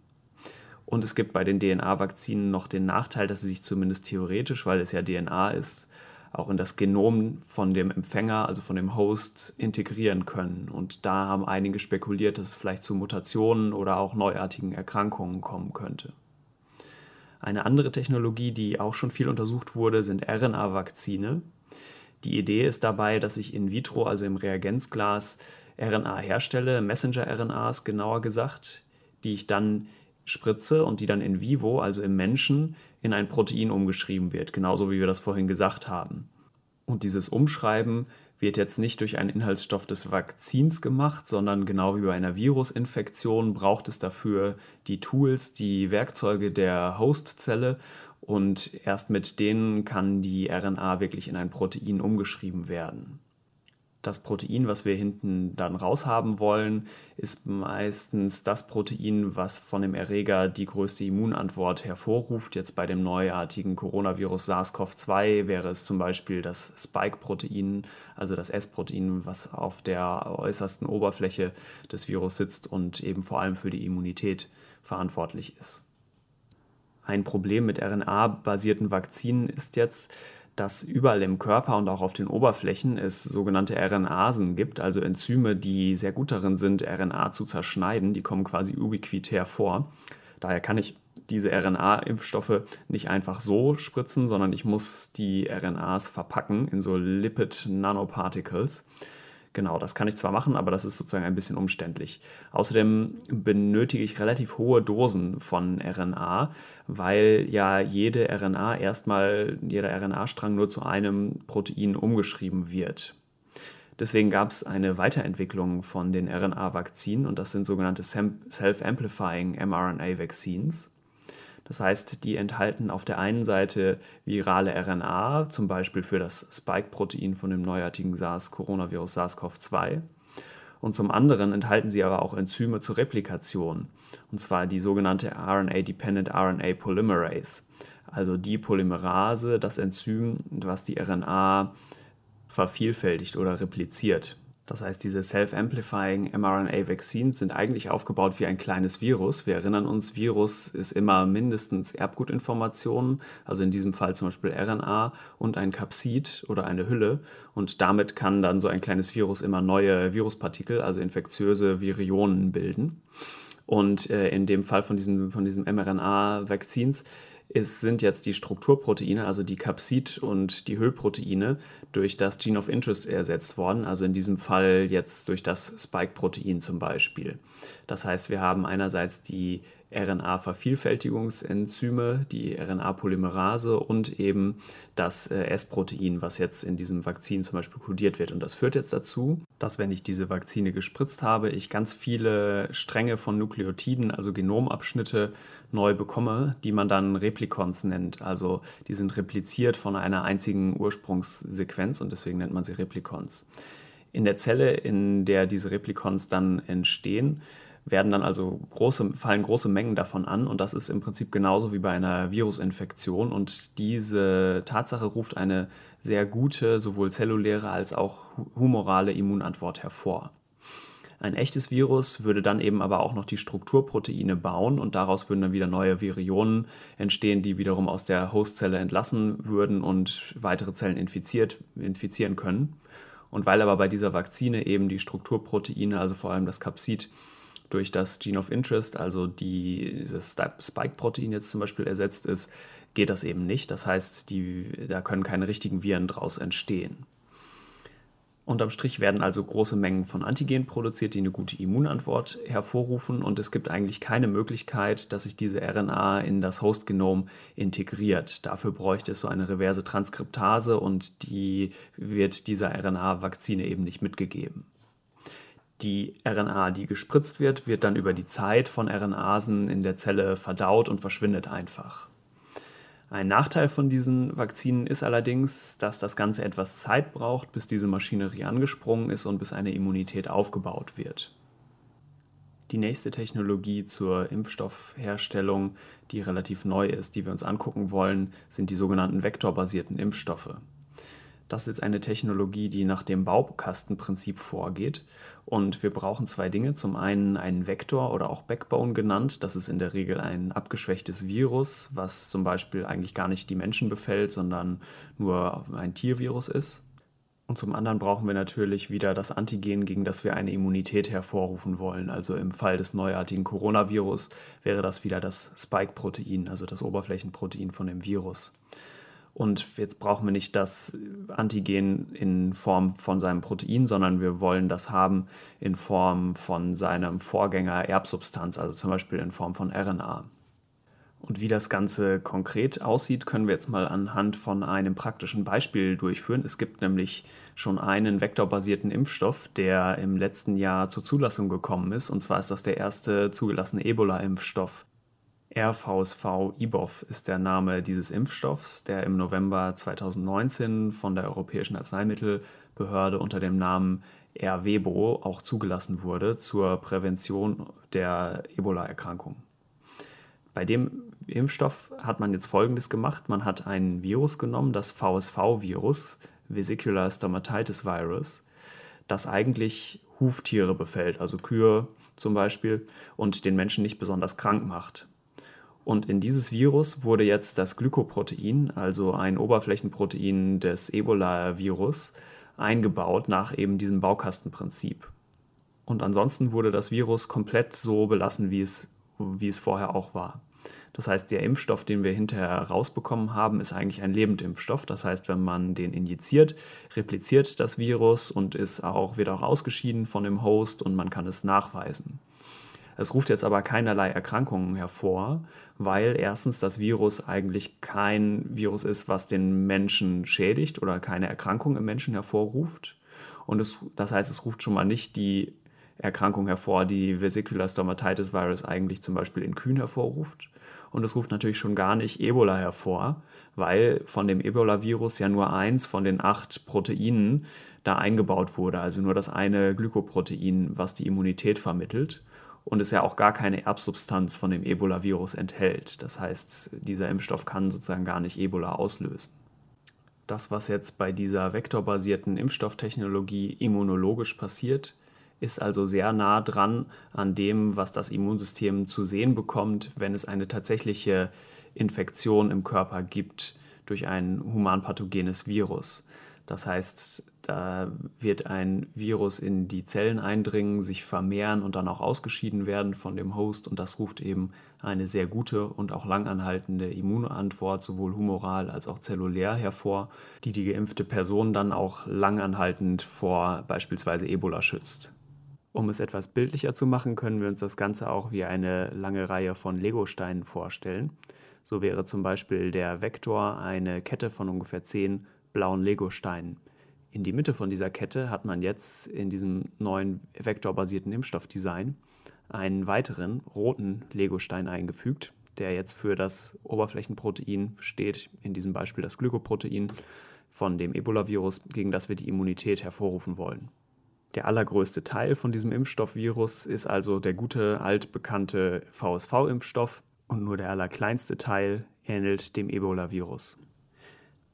Und es gibt bei den DNA-Vakzinen noch den Nachteil, dass sie sich zumindest theoretisch, weil es ja DNA ist, auch in das Genom von dem Empfänger, also von dem Host, integrieren können. Und da haben einige spekuliert, dass es vielleicht zu Mutationen oder auch neuartigen Erkrankungen kommen könnte. Eine andere Technologie, die auch schon viel untersucht wurde, sind RNA-Vakzine. Die Idee ist dabei, dass ich in vitro, also im Reagenzglas, RNA herstelle, Messenger-RNAs genauer gesagt, die ich dann spritze und die dann in vivo, also im Menschen, in ein Protein umgeschrieben wird, genauso wie wir das vorhin gesagt haben. Und dieses Umschreiben wird jetzt nicht durch einen Inhaltsstoff des Vakzins gemacht, sondern genau wie bei einer Virusinfektion braucht es dafür die Tools, die Werkzeuge der Hostzelle und erst mit denen kann die RNA wirklich in ein Protein umgeschrieben werden das Protein, was wir hinten dann raushaben wollen, ist meistens das Protein, was von dem Erreger die größte Immunantwort hervorruft. Jetzt bei dem neuartigen Coronavirus SARS-CoV-2 wäre es zum Beispiel das Spike-Protein, also das S-Protein, was auf der äußersten Oberfläche des Virus sitzt und eben vor allem für die Immunität verantwortlich ist. Ein Problem mit RNA-basierten Vakzinen ist jetzt, dass überall im Körper und auch auf den Oberflächen es sogenannte RNAsen gibt, also Enzyme, die sehr gut darin sind, RNA zu zerschneiden. Die kommen quasi ubiquitär vor. Daher kann ich diese RNA-Impfstoffe nicht einfach so spritzen, sondern ich muss die RNAs verpacken in so Lipid Nanoparticles. Genau, das kann ich zwar machen, aber das ist sozusagen ein bisschen umständlich. Außerdem benötige ich relativ hohe Dosen von RNA, weil ja jede RNA erstmal, jeder RNA-Strang nur zu einem Protein umgeschrieben wird. Deswegen gab es eine Weiterentwicklung von den RNA-Vakzinen und das sind sogenannte Self-Amplifying mRNA-Vaccines. Das heißt, die enthalten auf der einen Seite virale RNA, zum Beispiel für das Spike-Protein von dem neuartigen SARS-Coronavirus SARS-CoV-2. Und zum anderen enthalten sie aber auch Enzyme zur Replikation, und zwar die sogenannte RNA-Dependent RNA Polymerase, also die Polymerase, das Enzym, was die RNA vervielfältigt oder repliziert. Das heißt, diese Self-Amplifying mRNA-Vaccines sind eigentlich aufgebaut wie ein kleines Virus. Wir erinnern uns, Virus ist immer mindestens Erbgutinformationen, also in diesem Fall zum Beispiel RNA und ein Kapsid oder eine Hülle. Und damit kann dann so ein kleines Virus immer neue Viruspartikel, also infektiöse Virionen bilden. Und äh, in dem Fall von diesen, von diesen mRNA-Vaccines es sind jetzt die Strukturproteine, also die Capsid und die Hüllproteine, durch das Gene of Interest ersetzt worden, also in diesem Fall jetzt durch das Spike-Protein zum Beispiel. Das heißt, wir haben einerseits die RNA-Vervielfältigungsenzyme, die RNA-Polymerase und eben das äh, S-Protein, was jetzt in diesem Vakzin zum Beispiel kodiert wird. Und das führt jetzt dazu, dass wenn ich diese Vakzine gespritzt habe, ich ganz viele Stränge von Nukleotiden, also Genomabschnitte, neu bekomme, die man dann Replikons nennt. Also die sind repliziert von einer einzigen Ursprungssequenz und deswegen nennt man sie Replikons. In der Zelle, in der diese Replikons dann entstehen, werden dann also große, fallen große Mengen davon an und das ist im Prinzip genauso wie bei einer Virusinfektion und diese Tatsache ruft eine sehr gute, sowohl zelluläre als auch humorale Immunantwort hervor. Ein echtes Virus würde dann eben aber auch noch die Strukturproteine bauen und daraus würden dann wieder neue Virionen entstehen, die wiederum aus der Hostzelle entlassen würden und weitere Zellen infiziert, infizieren können. Und weil aber bei dieser Vakzine eben die Strukturproteine, also vor allem das Capsid, durch das Gene of Interest, also die, dieses Spike-Protein jetzt zum Beispiel ersetzt ist, geht das eben nicht. Das heißt, die, da können keine richtigen Viren draus entstehen. Unterm Strich werden also große Mengen von Antigen produziert, die eine gute Immunantwort hervorrufen und es gibt eigentlich keine Möglichkeit, dass sich diese RNA in das Hostgenom integriert. Dafür bräuchte es so eine reverse Transkriptase und die wird dieser RNA-Vakzine eben nicht mitgegeben. Die RNA, die gespritzt wird, wird dann über die Zeit von RNasen in der Zelle verdaut und verschwindet einfach. Ein Nachteil von diesen Vakzinen ist allerdings, dass das Ganze etwas Zeit braucht, bis diese Maschinerie angesprungen ist und bis eine Immunität aufgebaut wird. Die nächste Technologie zur Impfstoffherstellung, die relativ neu ist, die wir uns angucken wollen, sind die sogenannten vektorbasierten Impfstoffe. Das ist jetzt eine Technologie, die nach dem Baukastenprinzip vorgeht. Und wir brauchen zwei Dinge. Zum einen einen Vektor oder auch Backbone genannt. Das ist in der Regel ein abgeschwächtes Virus, was zum Beispiel eigentlich gar nicht die Menschen befällt, sondern nur ein Tiervirus ist. Und zum anderen brauchen wir natürlich wieder das Antigen, gegen das wir eine Immunität hervorrufen wollen. Also im Fall des neuartigen Coronavirus wäre das wieder das Spike-Protein, also das Oberflächenprotein von dem Virus. Und jetzt brauchen wir nicht das Antigen in Form von seinem Protein, sondern wir wollen das haben in Form von seinem Vorgänger Erbsubstanz, also zum Beispiel in Form von RNA. Und wie das Ganze konkret aussieht, können wir jetzt mal anhand von einem praktischen Beispiel durchführen. Es gibt nämlich schon einen vektorbasierten Impfstoff, der im letzten Jahr zur Zulassung gekommen ist. Und zwar ist das der erste zugelassene Ebola-Impfstoff. RVSV-IBOV ist der Name dieses Impfstoffs, der im November 2019 von der Europäischen Arzneimittelbehörde unter dem Namen RWEBO auch zugelassen wurde zur Prävention der Ebola-Erkrankung. Bei dem Impfstoff hat man jetzt Folgendes gemacht. Man hat ein Virus genommen, das VSV-Virus, Vesicular Stomatitis Virus, das eigentlich Huftiere befällt, also Kühe zum Beispiel, und den Menschen nicht besonders krank macht. Und in dieses Virus wurde jetzt das Glykoprotein, also ein Oberflächenprotein des Ebola-Virus, eingebaut nach eben diesem Baukastenprinzip. Und ansonsten wurde das Virus komplett so belassen, wie es, wie es vorher auch war. Das heißt, der Impfstoff, den wir hinterher rausbekommen haben, ist eigentlich ein Lebendimpfstoff. Das heißt, wenn man den injiziert, repliziert das Virus und ist auch, wird auch ausgeschieden von dem Host und man kann es nachweisen. Es ruft jetzt aber keinerlei Erkrankungen hervor, weil erstens das Virus eigentlich kein Virus ist, was den Menschen schädigt oder keine Erkrankung im Menschen hervorruft. Und es, das heißt, es ruft schon mal nicht die Erkrankung hervor, die Vesicular Stomatitis Virus eigentlich zum Beispiel in Kühen hervorruft. Und es ruft natürlich schon gar nicht Ebola hervor, weil von dem Ebola-Virus ja nur eins von den acht Proteinen da eingebaut wurde, also nur das eine Glykoprotein, was die Immunität vermittelt und es ja auch gar keine Erbsubstanz von dem Ebola-Virus enthält. Das heißt, dieser Impfstoff kann sozusagen gar nicht Ebola auslösen. Das, was jetzt bei dieser vektorbasierten Impfstofftechnologie immunologisch passiert, ist also sehr nah dran an dem, was das Immunsystem zu sehen bekommt, wenn es eine tatsächliche Infektion im Körper gibt durch ein humanpathogenes Virus. Das heißt, da wird ein Virus in die Zellen eindringen, sich vermehren und dann auch ausgeschieden werden von dem Host. Und das ruft eben eine sehr gute und auch langanhaltende Immunantwort, sowohl humoral als auch zellulär hervor, die die geimpfte Person dann auch langanhaltend vor beispielsweise Ebola schützt. Um es etwas bildlicher zu machen, können wir uns das Ganze auch wie eine lange Reihe von Legosteinen vorstellen. So wäre zum Beispiel der Vektor eine Kette von ungefähr zehn blauen Legosteinen. In die Mitte von dieser Kette hat man jetzt in diesem neuen vektorbasierten Impfstoffdesign einen weiteren roten Legostein eingefügt, der jetzt für das Oberflächenprotein steht, in diesem Beispiel das Glykoprotein von dem Ebola-Virus, gegen das wir die Immunität hervorrufen wollen. Der allergrößte Teil von diesem Impfstoffvirus ist also der gute altbekannte VSV-Impfstoff und nur der allerkleinste Teil ähnelt dem Ebola-Virus.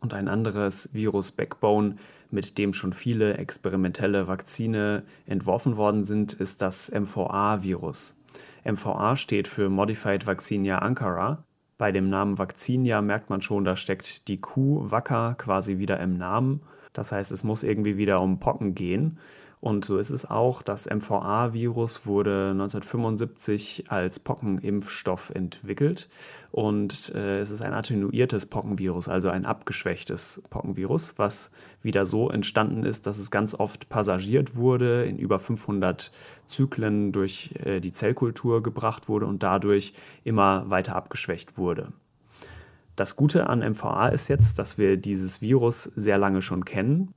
Und ein anderes Virus Backbone, mit dem schon viele experimentelle Vakzine entworfen worden sind, ist das MVA-Virus. MVA steht für Modified Vaccinia Ankara. Bei dem Namen Vaccinia merkt man schon, da steckt die Kuh Wacker quasi wieder im Namen. Das heißt, es muss irgendwie wieder um Pocken gehen. Und so ist es auch. Das MVA-Virus wurde 1975 als Pockenimpfstoff entwickelt. Und äh, es ist ein attenuiertes Pockenvirus, also ein abgeschwächtes Pockenvirus, was wieder so entstanden ist, dass es ganz oft passagiert wurde, in über 500 Zyklen durch äh, die Zellkultur gebracht wurde und dadurch immer weiter abgeschwächt wurde. Das Gute an MVA ist jetzt, dass wir dieses Virus sehr lange schon kennen.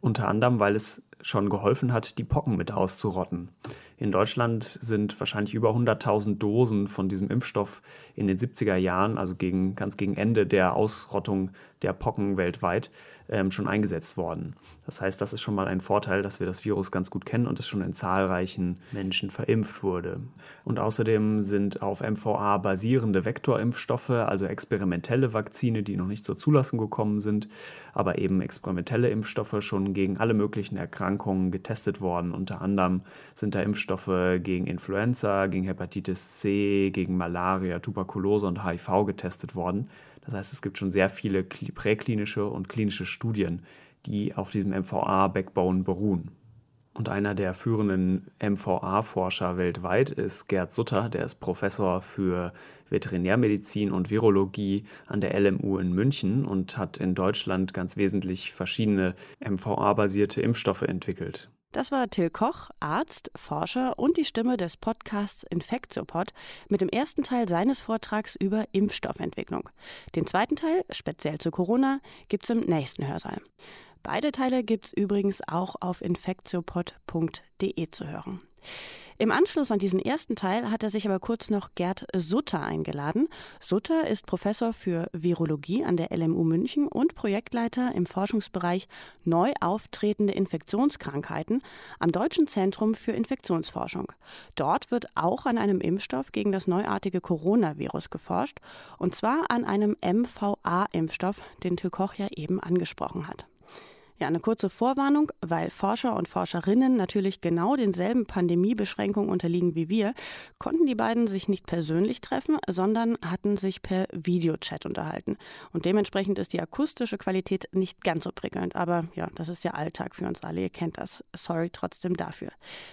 Unter anderem, weil es schon geholfen hat, die Pocken mit auszurotten. In Deutschland sind wahrscheinlich über 100.000 Dosen von diesem Impfstoff in den 70er Jahren, also gegen, ganz gegen Ende der Ausrottung der Pocken weltweit, ähm, schon eingesetzt worden. Das heißt, das ist schon mal ein Vorteil, dass wir das Virus ganz gut kennen und es schon in zahlreichen Menschen verimpft wurde. Und außerdem sind auf MVA basierende Vektorimpfstoffe, also experimentelle Vakzine, die noch nicht zur Zulassung gekommen sind, aber eben experimentelle Impfstoffe schon gegen alle möglichen Erkrankungen getestet worden. Unter anderem sind da Impfstoffe gegen Influenza, gegen Hepatitis C, gegen Malaria, Tuberkulose und HIV getestet worden. Das heißt, es gibt schon sehr viele präklinische und klinische Studien, die auf diesem MVA-Backbone beruhen. Und einer der führenden MVA-Forscher weltweit ist Gerd Sutter, der ist Professor für Veterinärmedizin und Virologie an der LMU in München und hat in Deutschland ganz wesentlich verschiedene MVA-basierte Impfstoffe entwickelt. Das war Till Koch, Arzt, Forscher und die Stimme des Podcasts Infektiopod mit dem ersten Teil seines Vortrags über Impfstoffentwicklung. Den zweiten Teil, speziell zu Corona, gibt es im nächsten Hörsaal. Beide Teile gibt es übrigens auch auf infektiopod.de zu hören. Im Anschluss an diesen ersten Teil hat er sich aber kurz noch Gerd Sutter eingeladen. Sutter ist Professor für Virologie an der LMU München und Projektleiter im Forschungsbereich neu auftretende Infektionskrankheiten am Deutschen Zentrum für Infektionsforschung. Dort wird auch an einem Impfstoff gegen das neuartige Coronavirus geforscht, und zwar an einem MVA-Impfstoff, den Till Koch ja eben angesprochen hat. Ja, eine kurze Vorwarnung, weil Forscher und Forscherinnen natürlich genau denselben Pandemiebeschränkungen unterliegen wie wir, konnten die beiden sich nicht persönlich treffen, sondern hatten sich per Videochat unterhalten. Und dementsprechend ist die akustische Qualität nicht ganz so prickelnd. Aber ja, das ist ja Alltag für uns alle, ihr kennt das. Sorry trotzdem dafür.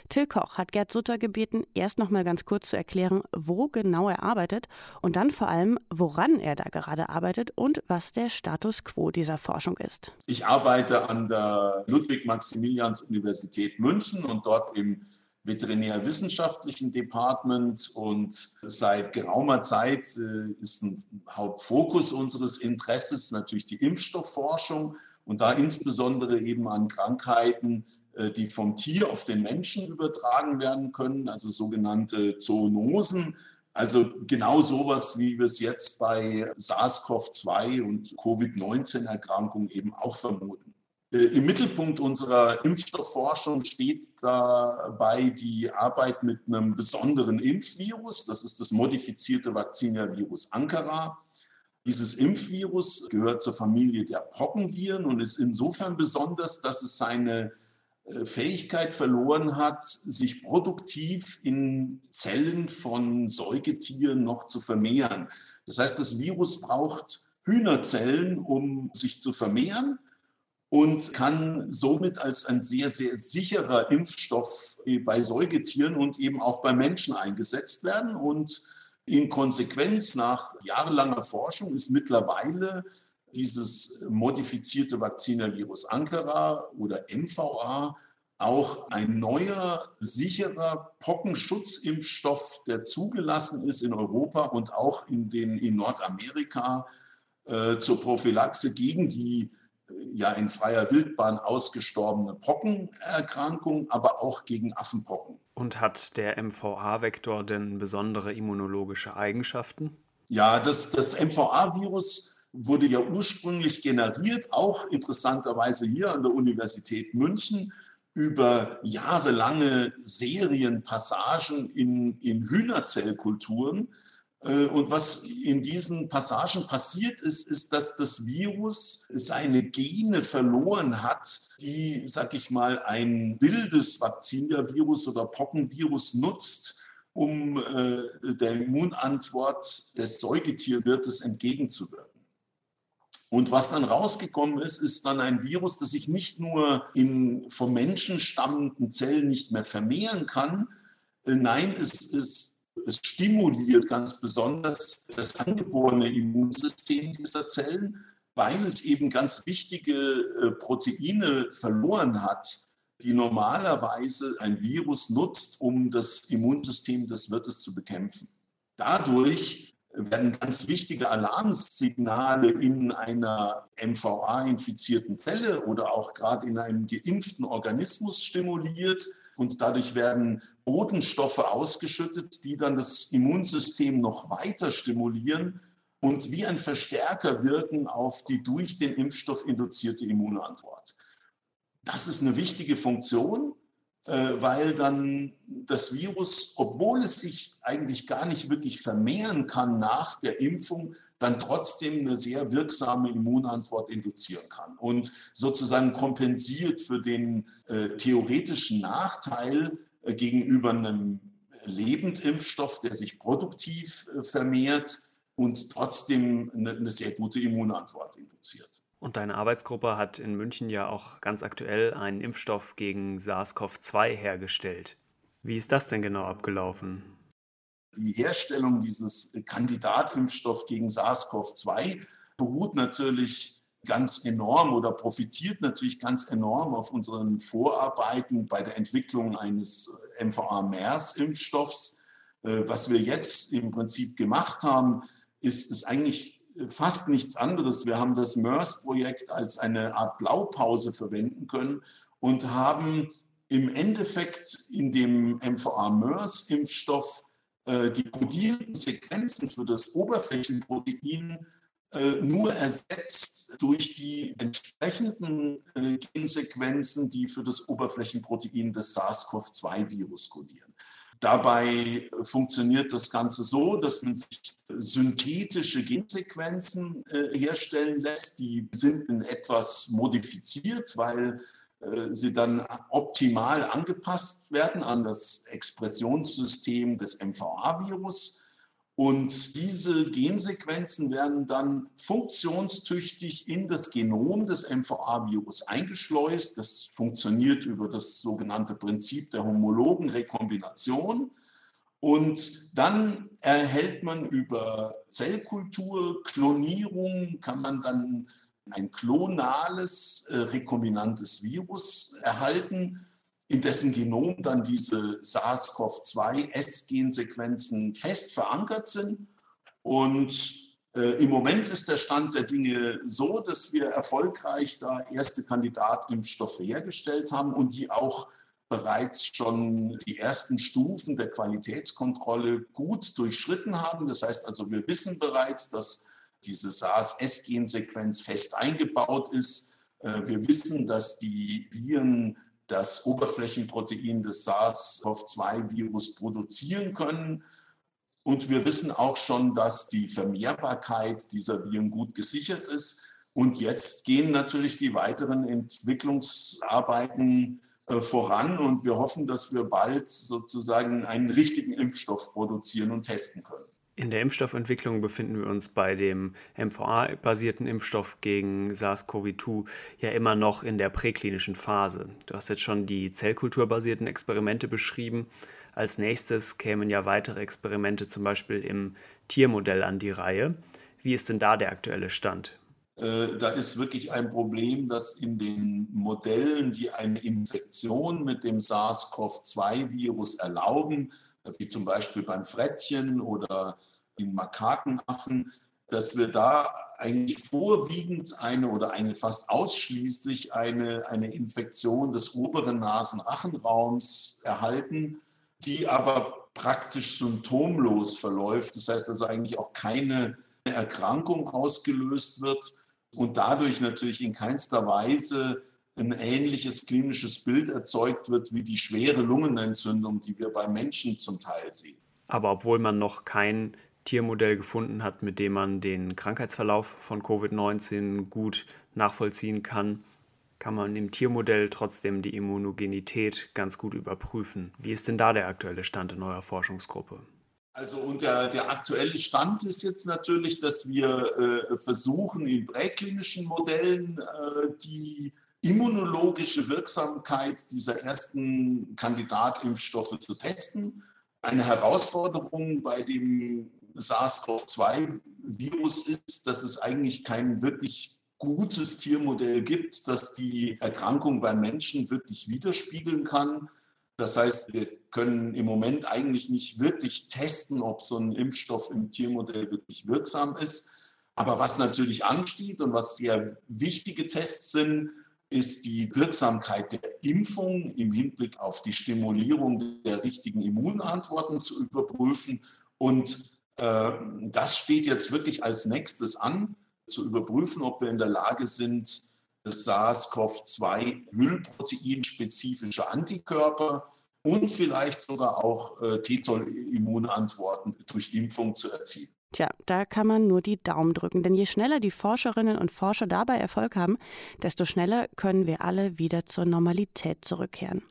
Till Koch hat Gerd Sutter gebeten, erst noch mal ganz kurz zu erklären, wo genau er arbeitet und dann vor allem, woran er da gerade arbeitet und was der Status quo dieser Forschung ist. Ich arbeite an der Ludwig-Maximilians-Universität München und dort im Veterinärwissenschaftlichen Department und seit geraumer Zeit äh, ist ein Hauptfokus unseres Interesses natürlich die Impfstoffforschung und da insbesondere eben an Krankheiten, äh, die vom Tier auf den Menschen übertragen werden können, also sogenannte Zoonosen. Also genau sowas, wie wir es jetzt bei SARS-CoV-2 und Covid-19-Erkrankungen eben auch vermuten. Äh, Im Mittelpunkt unserer Impfstoffforschung steht dabei die Arbeit mit einem besonderen Impfvirus. Das ist das modifizierte Vaccinia-Virus Ankara. Dieses Impfvirus gehört zur Familie der Pockenviren und ist insofern besonders, dass es seine äh, Fähigkeit verloren hat, sich produktiv in Zellen von Säugetieren noch zu vermehren. Das heißt, das Virus braucht Hühnerzellen, um sich zu vermehren und kann somit als ein sehr, sehr sicherer Impfstoff bei Säugetieren und eben auch bei Menschen eingesetzt werden. Und in Konsequenz nach jahrelanger Forschung ist mittlerweile dieses modifizierte Vaccinervirus Ankara oder MVA auch ein neuer, sicherer Pockenschutzimpfstoff, der zugelassen ist in Europa und auch in, den, in Nordamerika äh, zur Prophylaxe gegen die ja in freier Wildbahn ausgestorbene Pockenerkrankung, aber auch gegen Affenpocken. Und hat der MVA-Vektor denn besondere immunologische Eigenschaften? Ja, das, das MVA-Virus wurde ja ursprünglich generiert, auch interessanterweise hier an der Universität München, über jahrelange Serienpassagen in, in Hühnerzellkulturen. Äh, und was in diesen Passagen passiert ist, ist, dass das Virus seine Gene verloren hat, die, sag ich mal, ein wildes Vaccinia-Virus oder Pockenvirus nutzt, um äh, der Immunantwort des Säugetierwirtes entgegenzuwirken. Und was dann rausgekommen ist, ist dann ein Virus, das sich nicht nur in vom Menschen stammenden Zellen nicht mehr vermehren kann, äh, nein, es ist es stimuliert ganz besonders das angeborene Immunsystem dieser Zellen, weil es eben ganz wichtige äh, Proteine verloren hat, die normalerweise ein Virus nutzt, um das Immunsystem des Wirtes zu bekämpfen. Dadurch werden ganz wichtige Alarmsignale in einer MVA-infizierten Zelle oder auch gerade in einem geimpften Organismus stimuliert. Und dadurch werden Botenstoffe ausgeschüttet, die dann das Immunsystem noch weiter stimulieren und wie ein Verstärker wirken auf die durch den Impfstoff induzierte Immunantwort. Das ist eine wichtige Funktion, äh, weil dann das Virus, obwohl es sich eigentlich gar nicht wirklich vermehren kann nach der Impfung, dann trotzdem eine sehr wirksame Immunantwort induzieren kann und sozusagen kompensiert für den äh, theoretischen Nachteil gegenüber einem Lebendimpfstoff, der sich produktiv äh, vermehrt, und trotzdem eine, eine sehr gute Immunantwort induziert. Und deine Arbeitsgruppe hat in München ja auch ganz aktuell einen Impfstoff gegen SARS-CoV-2 hergestellt. Wie ist das denn genau abgelaufen? Die Herstellung dieses Kandidatimpfstoffs gegen SARS-CoV-2 beruht natürlich ganz enorm oder profitiert natürlich ganz enorm auf unseren Vorarbeiten bei der Entwicklung eines MVA-MERS-Impfstoffs. Äh, was wir jetzt im Prinzip gemacht haben, ist, ist eigentlich fast nichts anderes. Wir haben das MERS-Projekt als eine Art Blaupause verwenden können und haben im Endeffekt in dem MVA-MERS-Impfstoff äh, die kodierenden Sequenzen für das Oberflächenprotein äh, nur ersetzt durch die entsprechenden äh, Gensequenzen, die für das Oberflächenprotein des SARS-CoV-2-Virus kodieren. Dabei funktioniert das Ganze so, dass man sich synthetische Gensequenzen äh, herstellen lässt. Die sind in etwas modifiziert, weil äh, sie dann optimal angepasst werden an das Expressionssystem des MVA-Virus. Und diese Gensequenzen werden dann funktionstüchtig in das Genom des MVA-Virus eingeschleust. Das funktioniert über das sogenannte Prinzip der homologen Rekombination. Und dann erhält man über Zellkultur, Klonierung, kann man dann ein klonales, äh, rekombinantes Virus erhalten in dessen Genom dann diese SARS-CoV-2-S-Gensequenzen fest verankert sind. Und äh, im Moment ist der Stand der Dinge so, dass wir erfolgreich da erste Kandidatimpfstoffe hergestellt haben und die auch bereits schon die ersten Stufen der Qualitätskontrolle gut durchschritten haben. Das heißt also, wir wissen bereits, dass diese SARS-S-Gensequenz fest eingebaut ist. Äh, wir wissen, dass die Viren das Oberflächenprotein des SARS-CoV-2-Virus produzieren können. Und wir wissen auch schon, dass die Vermehrbarkeit dieser Viren gut gesichert ist. Und jetzt gehen natürlich die weiteren Entwicklungsarbeiten äh, voran und wir hoffen, dass wir bald sozusagen einen richtigen Impfstoff produzieren und testen können. In der Impfstoffentwicklung befinden wir uns bei dem mVA-basierten Impfstoff gegen SARS-CoV-2 ja immer noch in der präklinischen Phase. Du hast jetzt schon die zellkulturbasierten Experimente beschrieben. Als nächstes kämen ja weitere Experimente zum Beispiel im Tiermodell an die Reihe. Wie ist denn da der aktuelle Stand? Äh, da ist wirklich ein Problem, dass in den Modellen, die eine Infektion mit dem SARS-CoV-2-Virus erlauben, wie zum Beispiel beim Frettchen oder in Makakenaffen, dass wir da eigentlich vorwiegend eine oder eine fast ausschließlich eine, eine Infektion des oberen Nasenrachenraums erhalten, die aber praktisch symptomlos verläuft. Das heißt also eigentlich auch keine Erkrankung ausgelöst wird und dadurch natürlich in keinster Weise ein ähnliches klinisches Bild erzeugt wird wie die schwere Lungenentzündung, die wir bei Menschen zum Teil sehen. Aber obwohl man noch kein Tiermodell gefunden hat, mit dem man den Krankheitsverlauf von Covid-19 gut nachvollziehen kann, kann man im Tiermodell trotzdem die Immunogenität ganz gut überprüfen. Wie ist denn da der aktuelle Stand in eurer Forschungsgruppe? Also und der, der, aktuelle Stand ist jetzt natürlich, dass wir äh, versuchen, in präklinischen Modellen äh, die immunologische Wirksamkeit dieser ersten Kandidatimpfstoffe zu testen. Eine Herausforderung bei dem SARS-CoV-2-Virus ist, dass es eigentlich kein wirklich gutes Tiermodell gibt, das die Erkrankung beim Menschen wirklich widerspiegeln kann. Das heißt, wir können im Moment eigentlich nicht wirklich testen, ob so ein Impfstoff im Tiermodell wirklich wirksam ist. Aber was natürlich ansteht und was sehr wichtige Tests sind, ist die Wirksamkeit der Impfung im Hinblick auf die Stimulierung der richtigen Immunantworten zu überprüfen. Und äh, das steht jetzt wirklich als nächstes an, zu überprüfen, ob wir in der Lage sind, das SARS-CoV-2-Hüllprotein-spezifische Antikörper und vielleicht sogar auch äh, T-Zoll-Immunantworten durch Impfung zu erzielen. Tja, da kann man nur die Daumen drücken, denn je schneller die Forscherinnen und Forscher dabei Erfolg haben, desto schneller können wir alle wieder zur Normalität zurückkehren.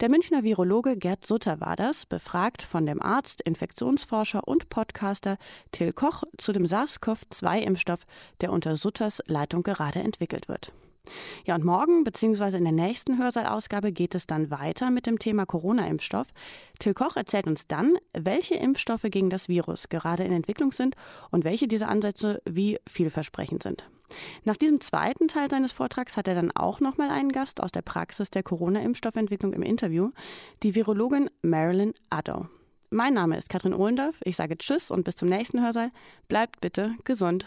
Der Münchner Virologe Gerd Sutter war das, befragt von dem Arzt, Infektionsforscher und Podcaster Till Koch zu dem SARS-CoV-2-Impfstoff, der unter Sutters Leitung gerade entwickelt wird. Ja, und morgen bzw. in der nächsten Hörsaalausgabe geht es dann weiter mit dem Thema Corona-Impfstoff. Till Koch erzählt uns dann, welche Impfstoffe gegen das Virus gerade in Entwicklung sind und welche dieser Ansätze wie vielversprechend sind. Nach diesem zweiten Teil seines Vortrags hat er dann auch noch mal einen Gast aus der Praxis der Corona-Impfstoffentwicklung im Interview, die Virologin Marilyn Addo. Mein Name ist Katrin Ohlendorf. Ich sage Tschüss und bis zum nächsten Hörsaal. Bleibt bitte gesund.